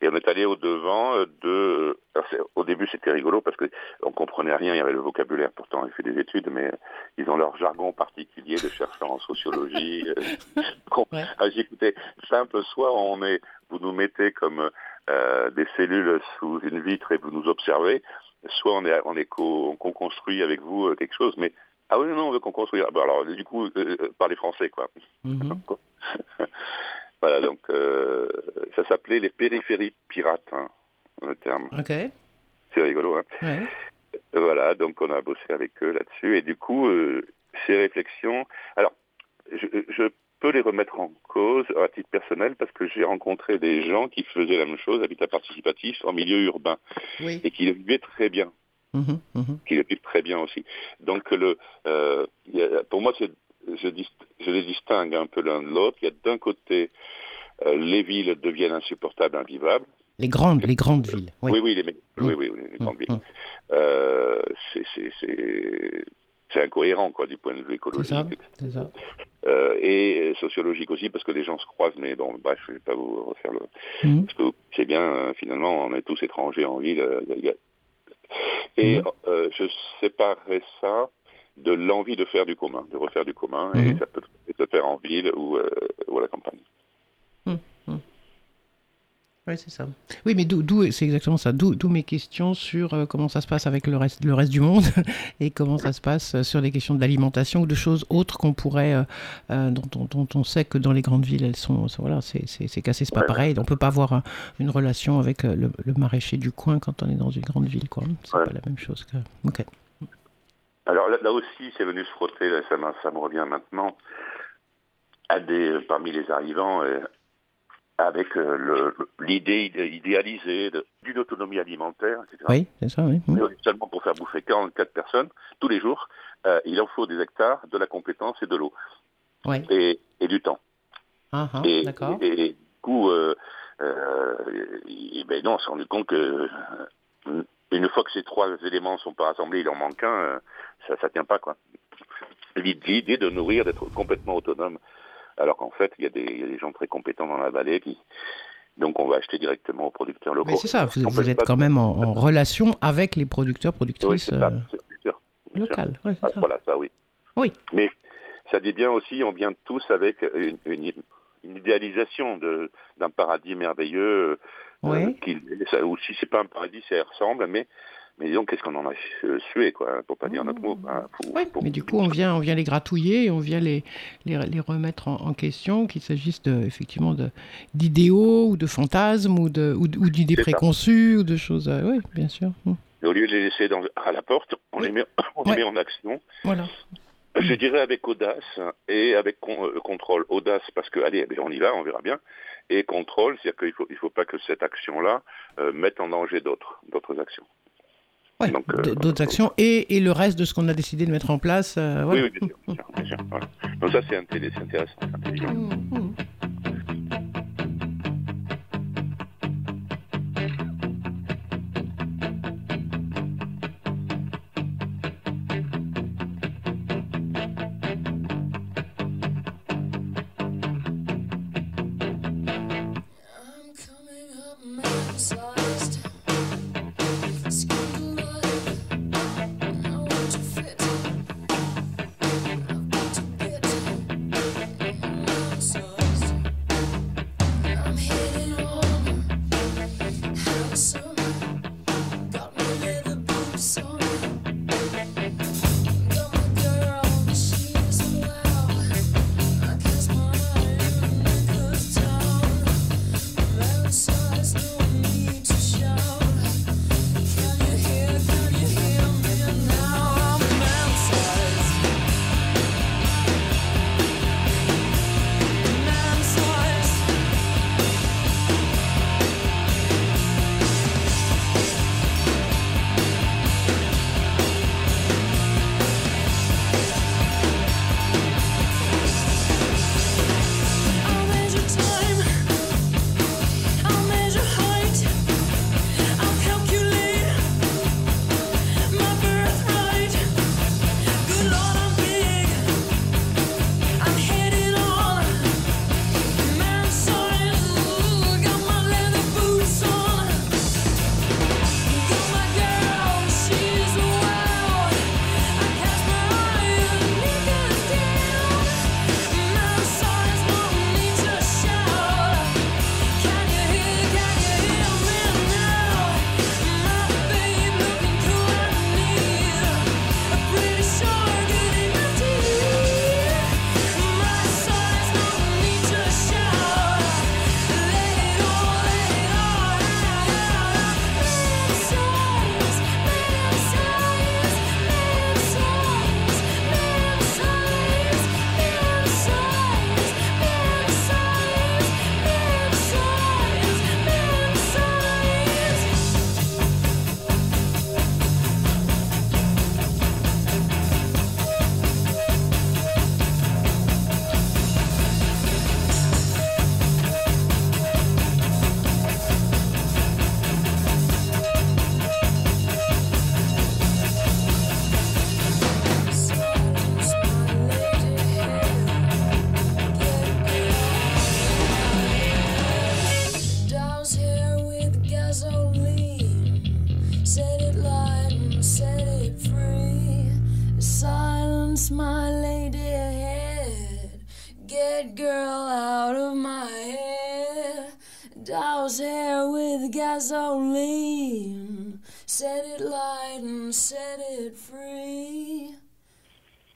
Et on est allé au devant de. au début, c'était rigolo parce que on comprenait rien. Il y avait le vocabulaire. Pourtant, j'ai fait des études, mais ils ont leur jargon particulier de chercheurs en sociologie. (laughs) ouais. ah, J'écoutais simple. Soit on est, vous nous mettez comme euh, des cellules sous une vitre et vous nous observez. Soit on est, on est qu'on construit avec vous euh, quelque chose, mais ah oui, non, on veut qu'on construise. Ah, alors, du coup, euh, parler français, quoi. (laughs) Mm-hmm. (laughs) Voilà, donc euh, ça s'appelait les périphéries pirates, hein, le terme. Ok. C'est rigolo, hein. Voilà, donc on a bossé avec eux là-dessus, et du coup, euh, ces réflexions. Alors, je, peux les remettre en cause à titre personnel parce que j'ai rencontré des gens qui faisaient la même chose, habitat participatif, en milieu urbain, et qui le vivaient très bien. Mmh mmh qui le vivent très bien aussi. Donc, le, euh, pour moi, c'est je, je, les distingue un peu l'un de l'autre. Il y a d'un côté, euh, les villes deviennent insupportables, invivables. Les grandes, les grandes villes. Oui, oui, les, oui, oui, les grandes villes. Euh, c'est incohérent quoi du point de vue écologique. Ça. Euh, et sociologique aussi parce que les gens se croisent, mais bon, bref, je vais pas vous refaire le. Parce que c'est bien, finalement, on est tous étrangers en ville. Et mmh. je séparerais ça de l'envie de faire du commun, de refaire du commun, et mmh. ça peut se faire en ville ou, ou à la campagne. Oui, c'est ça. Oui, mais d'où, c'est exactement ça. D'où, mes questions sur euh, comment ça se passe avec le reste, le reste du monde (laughs) et comment ça se passe sur les questions de l'alimentation ou de choses autres qu'on pourrait, euh, euh, dont, dont, on sait que dans les grandes villes, elles sont, voilà, c'est, c'est, cassé, c'est pas pareil. On peut pas avoir une relation avec le, maraîcher du coin quand on est dans une grande ville, quoi. C'est pas la même chose que. Ok. Alors là, aussi, c'est venu se frotter, ça, ça me revient maintenant, à des, parmi les arrivants avec euh, l'idée idéalisée d'une autonomie alimentaire, etc. Oui, c'est ça, oui. seulement pour faire bouffer 44 personnes tous les jours, euh, il en faut des hectares, de la compétence et de l'eau. Oui. Et, et, du temps. Ah, ah, d'accord. Et, du coup, euh, ben non, on s'est rendu compte que une fois que ces trois éléments sont pas rassemblés, il en manque un, ça ne tient pas, quoi. L'idée de nourrir, d'être complètement autonome alors qu'en fait, il y, a des gens très compétents dans la vallée qui, donc on va acheter directement aux producteurs locaux. Mais c'est ça, vous, êtes quand même en, relation avec les producteurs, productrices oui, euh, locales. Ah, voilà, ça oui. Oui. Mais ça dit bien aussi, on vient tous avec une, idéalisation d'un paradis merveilleux. Euh, oui. qui, ça, ou si c'est pas un paradis, ça ressemble, mais mais disons, qu'est-ce qu'on en a sué, quoi, pour pas dire notre mot. Hein, oui, mais du coup, on vient, on vient les gratouiller, on vient les, les, les remettre en, question, qu'il s'agisse de, effectivement d'idéaux ou de fantasmes ou d'idées ou, préconçues ou de choses. Euh, oui, bien sûr. Hum. au lieu de les laisser dans, à la porte, on, les, met, (coughs) on les met en action. Voilà. Je dirais avec audace et avec euh, contrôle. Audace parce que, allez, on y va, on verra bien. Et contrôle, c'est-à-dire qu'il ne faut, il faut pas que cette action-là euh, mette en danger d'autres actions. Euh, d'autres actions et, et, le reste de ce qu'on a décidé de mettre en place. Euh, oui, oui, bien sûr. Bien sûr, Donc ça, c'est intéressant.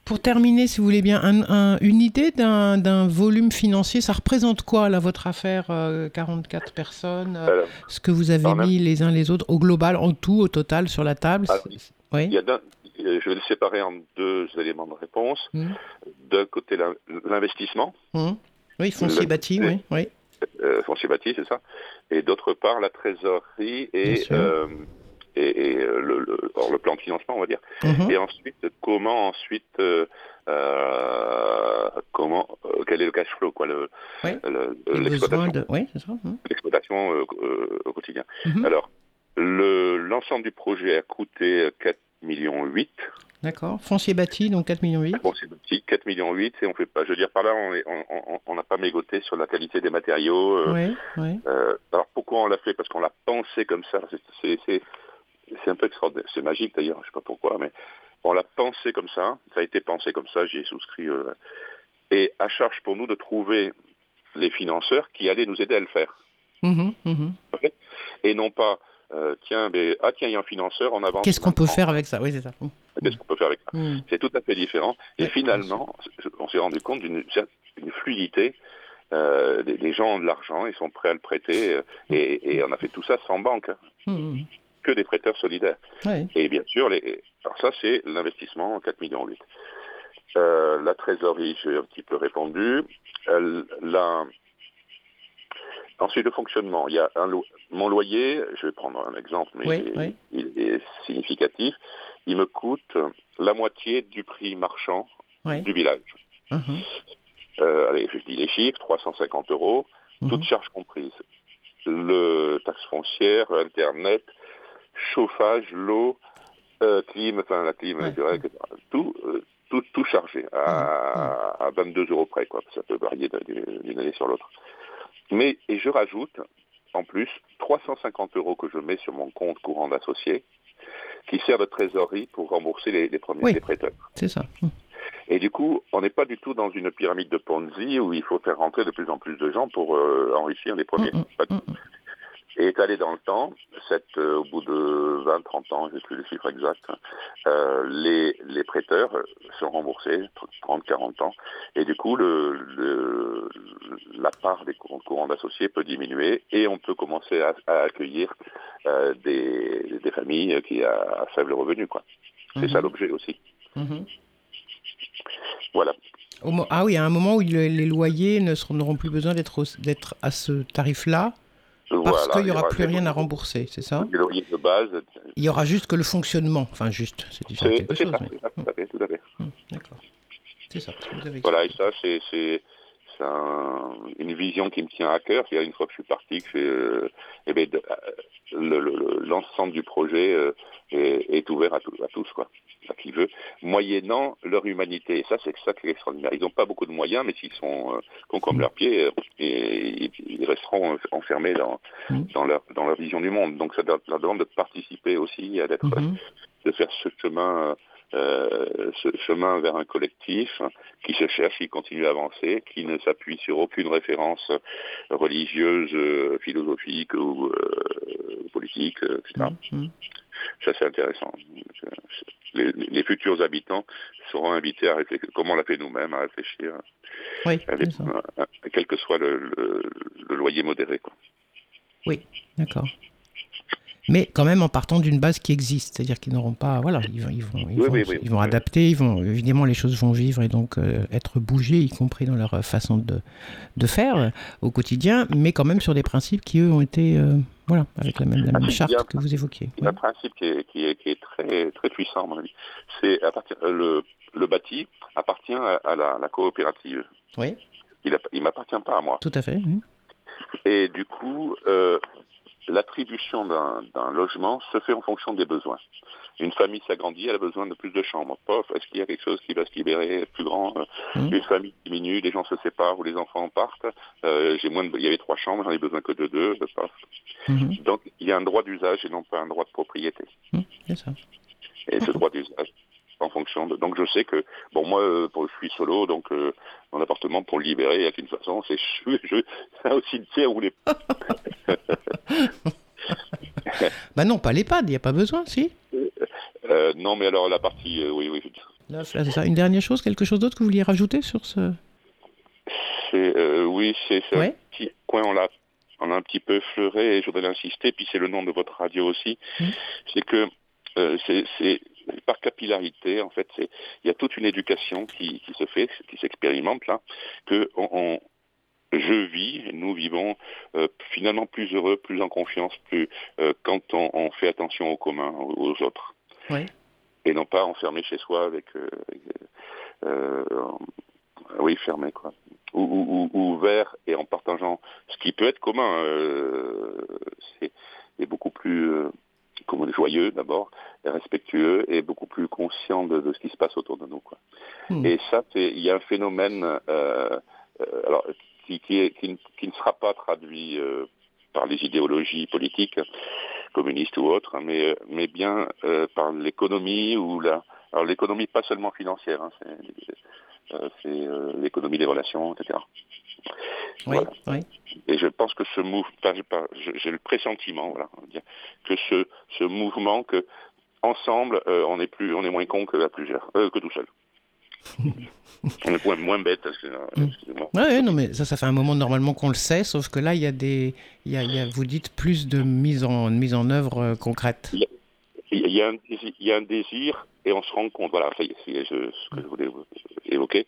Pour terminer, si vous voulez bien, une idée d'un volume financier, ça représente quoi, là, votre affaire 44 euh, personnes euh, Ce que vous avez mis les uns les autres, au global, en tout, au total, sur la table oui. je vais le séparer en deux éléments de réponse. Mmh. D'un côté, l'investissement. Mmh. Oui, foncier bâti, oui. oui. Euh, foncier bâti, c'est ça. Et d'autre part, la trésorerie et et, euh, le, le, plan de financement, on va dire. Mhm. Et ensuite, comment ensuite, euh, euh, comment, quel est le cash flow, quoi, le, l'exploitation, oui, l'exploitation au quotidien. Mhm. Alors, le, l'ensemble du projet a coûté 4 millions 8. D'accord. Foncier bâti, donc 4 millions 8. Foncier bâti, 4 millions 8. Et on fait pas, je veux dire, par là, on n'a pas mégoté sur la qualité des matériaux. oui, oui. alors pourquoi on l'a fait? Parce qu'on l'a pensé comme ça. C'est, c'est, un peu extraordinaire. C'est magique d'ailleurs, je ne sais pas pourquoi, mais on l'a pensé comme ça. Ça a été pensé comme ça, j'y ai souscrit. Euh, et à charge pour nous de trouver les financeurs qui allaient nous aider à le faire. Mmh mmh et non pas, euh, tiens, mais, ah tiens, il y a un financeur, en avance. Qu'est-ce qu'on peut faire avec ça? Oui, c'est ça. Mmh. Qu'est-ce qu'on peut faire avec ça? C'est tout à fait différent. Et finalement, on s'est rendu compte d'une fluidité. Euh, les, gens ont de l'argent, ils sont prêts à le prêter, et, et, on a fait tout ça sans banque que des prêteurs solidaires. Et bien sûr, les, alors ça c'est l'investissement 4 millions 8. Euh, la trésorerie, j'ai un petit peu répondu. Euh, la... Ensuite, le fonctionnement. Il y a un mon loyer, je vais prendre un exemple, mais il, est significatif. Il me coûte la moitié du prix marchand du village. Uh-huh. Euh, allez, je dis les chiffres, 350 euros, uh-huh. toutes charges comprises. Le taxe foncière, Internet, chauffage, l'eau, euh, clim, enfin la clim, tout, euh, tout, tout chargé à, à 22 euros près, quoi. Ça peut varier d'une année sur l'autre. Mais, et je rajoute, en plus, 350 euros que je mets sur mon compte courant d'associé, qui sert de trésorerie pour rembourser les, premiers prêteurs. C'est ça. Et du coup, on n'est pas du tout dans une pyramide de Ponzi où il faut faire rentrer de plus en plus de gens pour euh, enrichir les premiers. Et étalé dans le temps, cette, euh, au bout de 20-30 ans, je ne sais plus le chiffre exact, euh, les, les prêteurs sont remboursés, 30-40 ans, et du coup, le, le, la part des courants d'associés peut diminuer et on peut commencer à, à accueillir euh, des, des, familles qui ont à faible revenu. Quoi. C'est ça mhm. l'objet aussi. Mhm. Voilà. ah oui, à un moment où les loyers n'auront plus besoin d'être à ce tarif-là parce qu'il n'y aura, plus rien à rembourser, c'est ça de base. Il y aura juste que le fonctionnement. Enfin, juste, c'est différent quelque chose. Ça, mais... tout à fait, tout à fait. Hum, d'accord. C'est ça. voilà, et ça, c'est un, une vision qui me tient à cœur. Une fois que je suis parti, que euh, eh ben, euh, l'ensemble du projet euh, est, est, ouvert à, à tous, quoi ça qui veut, moyennant leur humanité. Et ça, c'est ça qui est extraordinaire. Ils n'ont pas beaucoup de moyens, mais s'ils sont euh, comme leurs pieds, euh, et, ils resteront enfermés dans, mmh. dans, leur, dans leur vision du monde. Donc ça leur demande de participer aussi, à d'être, mmh. de faire ce chemin. Euh, ce chemin vers un collectif qui se cherche, qui continue à avancer, qui ne s'appuie sur aucune référence religieuse, euh, philosophique ou euh, politique, etc. Mmh. C'est intéressant les, futurs habitants seront invités à réfléchir, comme on l'a fait nous-mêmes, à réfléchir, oui, quel que soit le, loyer modéré. Quoi. Oui, d'accord. Mais quand même en partant d'une base qui existe, c'est-à-dire qu'ils n'auront pas, voilà, ils vont, ils vont, ils vont, adapter, ils vont, évidemment les choses vont vivre et donc euh, être bougées, y compris dans leur façon de, de faire euh, au quotidien, mais quand même sur des principes qui eux ont été euh, voilà, avec la même, la même charte que vous évoquiez. Un principe qui est, qui est, qui est, très, très puissant, à mon avis. C'est à partir, le, le bâti appartient à, la, la, coopérative. Oui. Il ne m'appartient pas à moi. Tout à fait. Et du coup, euh, l'attribution d'un logement se fait en fonction des besoins. Une famille s'agrandit, elle a besoin de plus de chambres. Pof, est-ce qu'il y a quelque chose qui va se libérer plus grand euh, mmh. Une famille diminue, les gens se séparent ou les enfants partent. Euh, j'ai moins de, il y avait trois chambres, j'en ai besoin que de deux. Mmh. Donc il y a un droit d'usage et non pas un droit de propriété. Mmh, ça. Et ce droit d'usage en fonction de. Donc je sais que bon moi euh, je suis solo donc euh, mon appartement pour le libérer il n'y a qu'une façon c'est (laughs) je, je c'est un cimetière où les. (laughs) (laughs) bah non pas l'EHPAD il n'y a pas besoin si? Euh, non mais alors la partie oui oui. Là, c'est ça. Une dernière chose quelque chose d'autre que vous vouliez rajouter sur ce. C'est oui c'est ce petit coin on l'a on a un petit peu fleuré et je voudrais l'insister puis c'est le nom de votre radio aussi mmh. c'est que c'est par capillarité, en fait, il y a toute une éducation qui, se fait, qui s'expérimente là, que on, je vis, nous vivons euh, finalement plus heureux, plus en confiance, plus euh, quand on, fait attention aux communs, aux, autres. Et non pas enfermé chez soi avec, euh, oui, fermé quoi. Ou, ouvert et en partageant ce qui peut être commun. c'est beaucoup plus joyeux d'abord, respectueux et beaucoup plus conscient de, ce qui se passe autour de nous. Quoi. Hmm. Et ça, il y a un phénomène euh, euh, alors, qui, qui, qui, ne sera pas traduit euh, par les idéologies politiques, communistes ou autres, mais, mais bien par l'économie ou la... Alors l'économie pas seulement financière, hein, c'est l'économie des relations, etc. Oui, Et je pense que ce mouvement, j'ai le pressentiment, voilà, que ce, ce mouvement, que ensemble, euh, on est plus, on est moins con que à plusieurs, euh, que tout seul. On est moins, moins bête. Mm. Oui, non, mais ça, ça fait un moment normalement qu'on le sait, sauf que là, il y a des, il y a, y a, vous dites plus de mise en, mise en œuvre euh, concrète. Il y, a, il y, a un désir et on se rend compte, voilà, c'est ce que je voulais évoquer,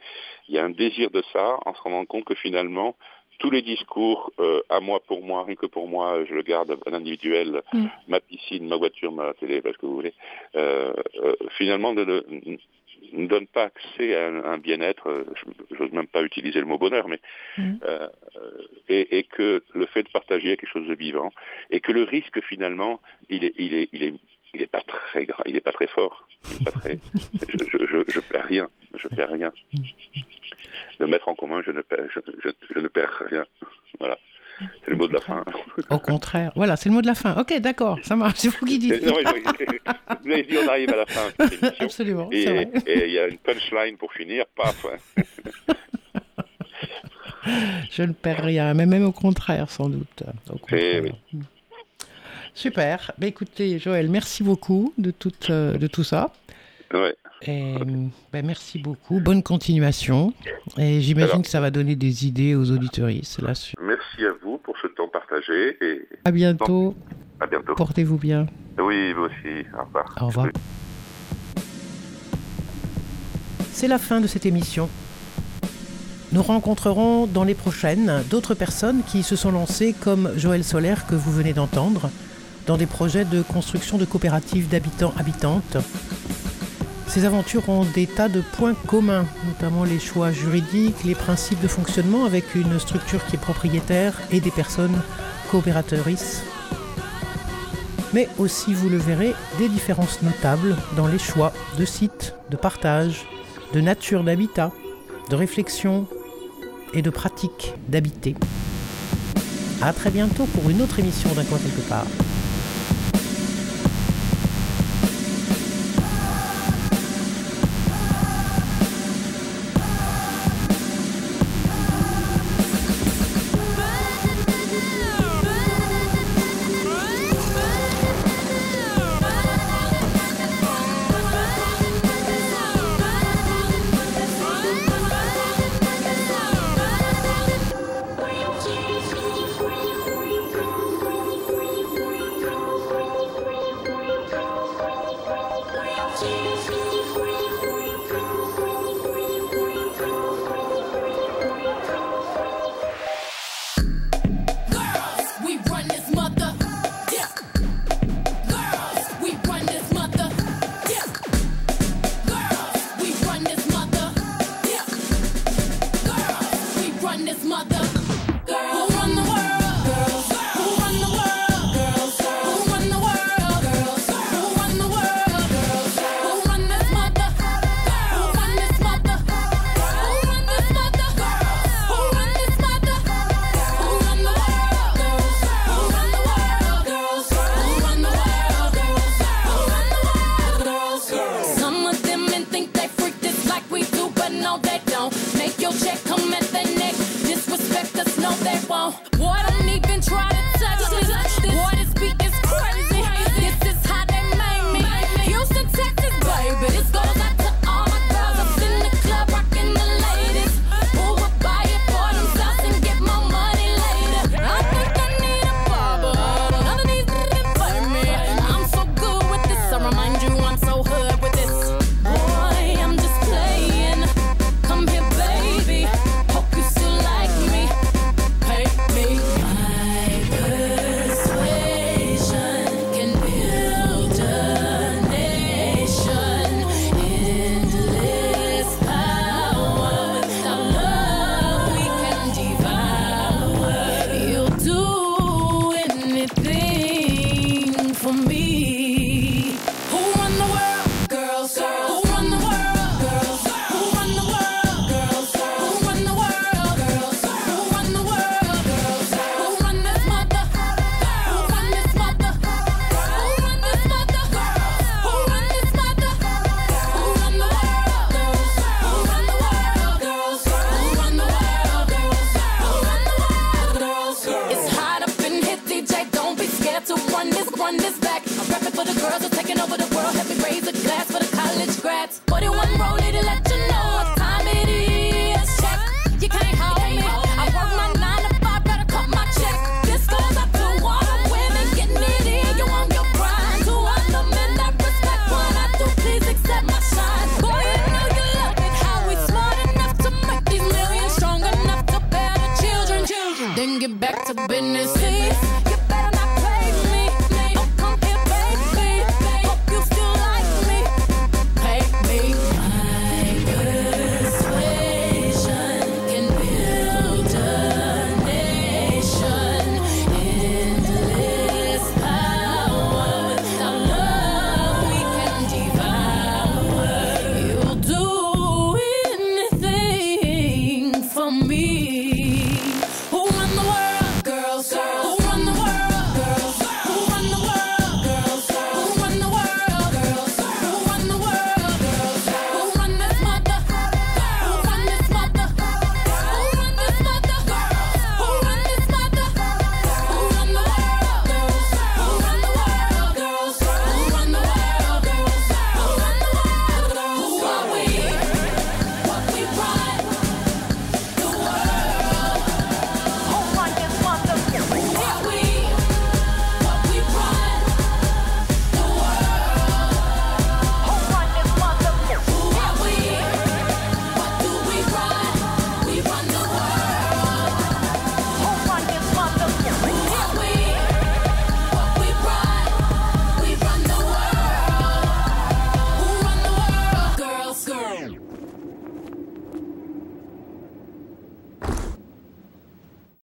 il y a un désir de ça en se rendant compte que finalement, tous les discours euh, à moi pour moi, rien que pour moi, je le garde un individuel, mm. ma piscine, ma voiture, ma télé, parce que vous voulez, euh, euh, finalement ne, ne, donne pas accès à un, bien-être, je n'ose même pas utiliser le mot bonheur, mais mm. et, et, que le fait de partager quelque chose de vivant, et que le risque finalement, il est, il est, il est il n'est pas très grand, il n'est pas très fort. Pas très, je, je, je, perds rien, je perds rien. De mettre en commun, je ne perds, je, ne perds rien. Voilà. C'est le mot de la fin. Au contraire. Voilà, c'est le mot de la fin. Ok, d'accord, ça marche. C'est vous qui dites. vous avez dit on arrive à la fin. (laughs) Absolument. Et il y a une punchline pour finir. Paf. (laughs) je ne perds rien, mais même au contraire, sans doute. Au contraire. oui. Super. Bah, écoutez, Joël, merci beaucoup de tout, euh, de tout ça. Ouais. Et, bah, merci beaucoup. Bonne continuation. Et j'imagine que ça va donner des idées aux auditoristes. Là Merci à vous pour ce temps partagé. Et... À bientôt. À bientôt. Portez-vous bien. Oui, vous aussi. Au revoir. Au revoir. C'est la fin de cette émission. Nous rencontrerons dans les prochaines d'autres personnes qui se sont lancées comme Joël Solaire que vous venez d'entendre dans des projets de construction de coopératives d'habitants-habitantes. Ces aventures ont des tas de points communs, notamment les choix juridiques, les principes de fonctionnement avec une structure qui est propriétaire et des personnes coopératrices. Mais aussi, vous le verrez, des différences notables dans les choix de sites, de partage, de nature d'habitat, de réflexion et de pratique d'habiter. A très bientôt pour une autre émission d'un coin quelque part.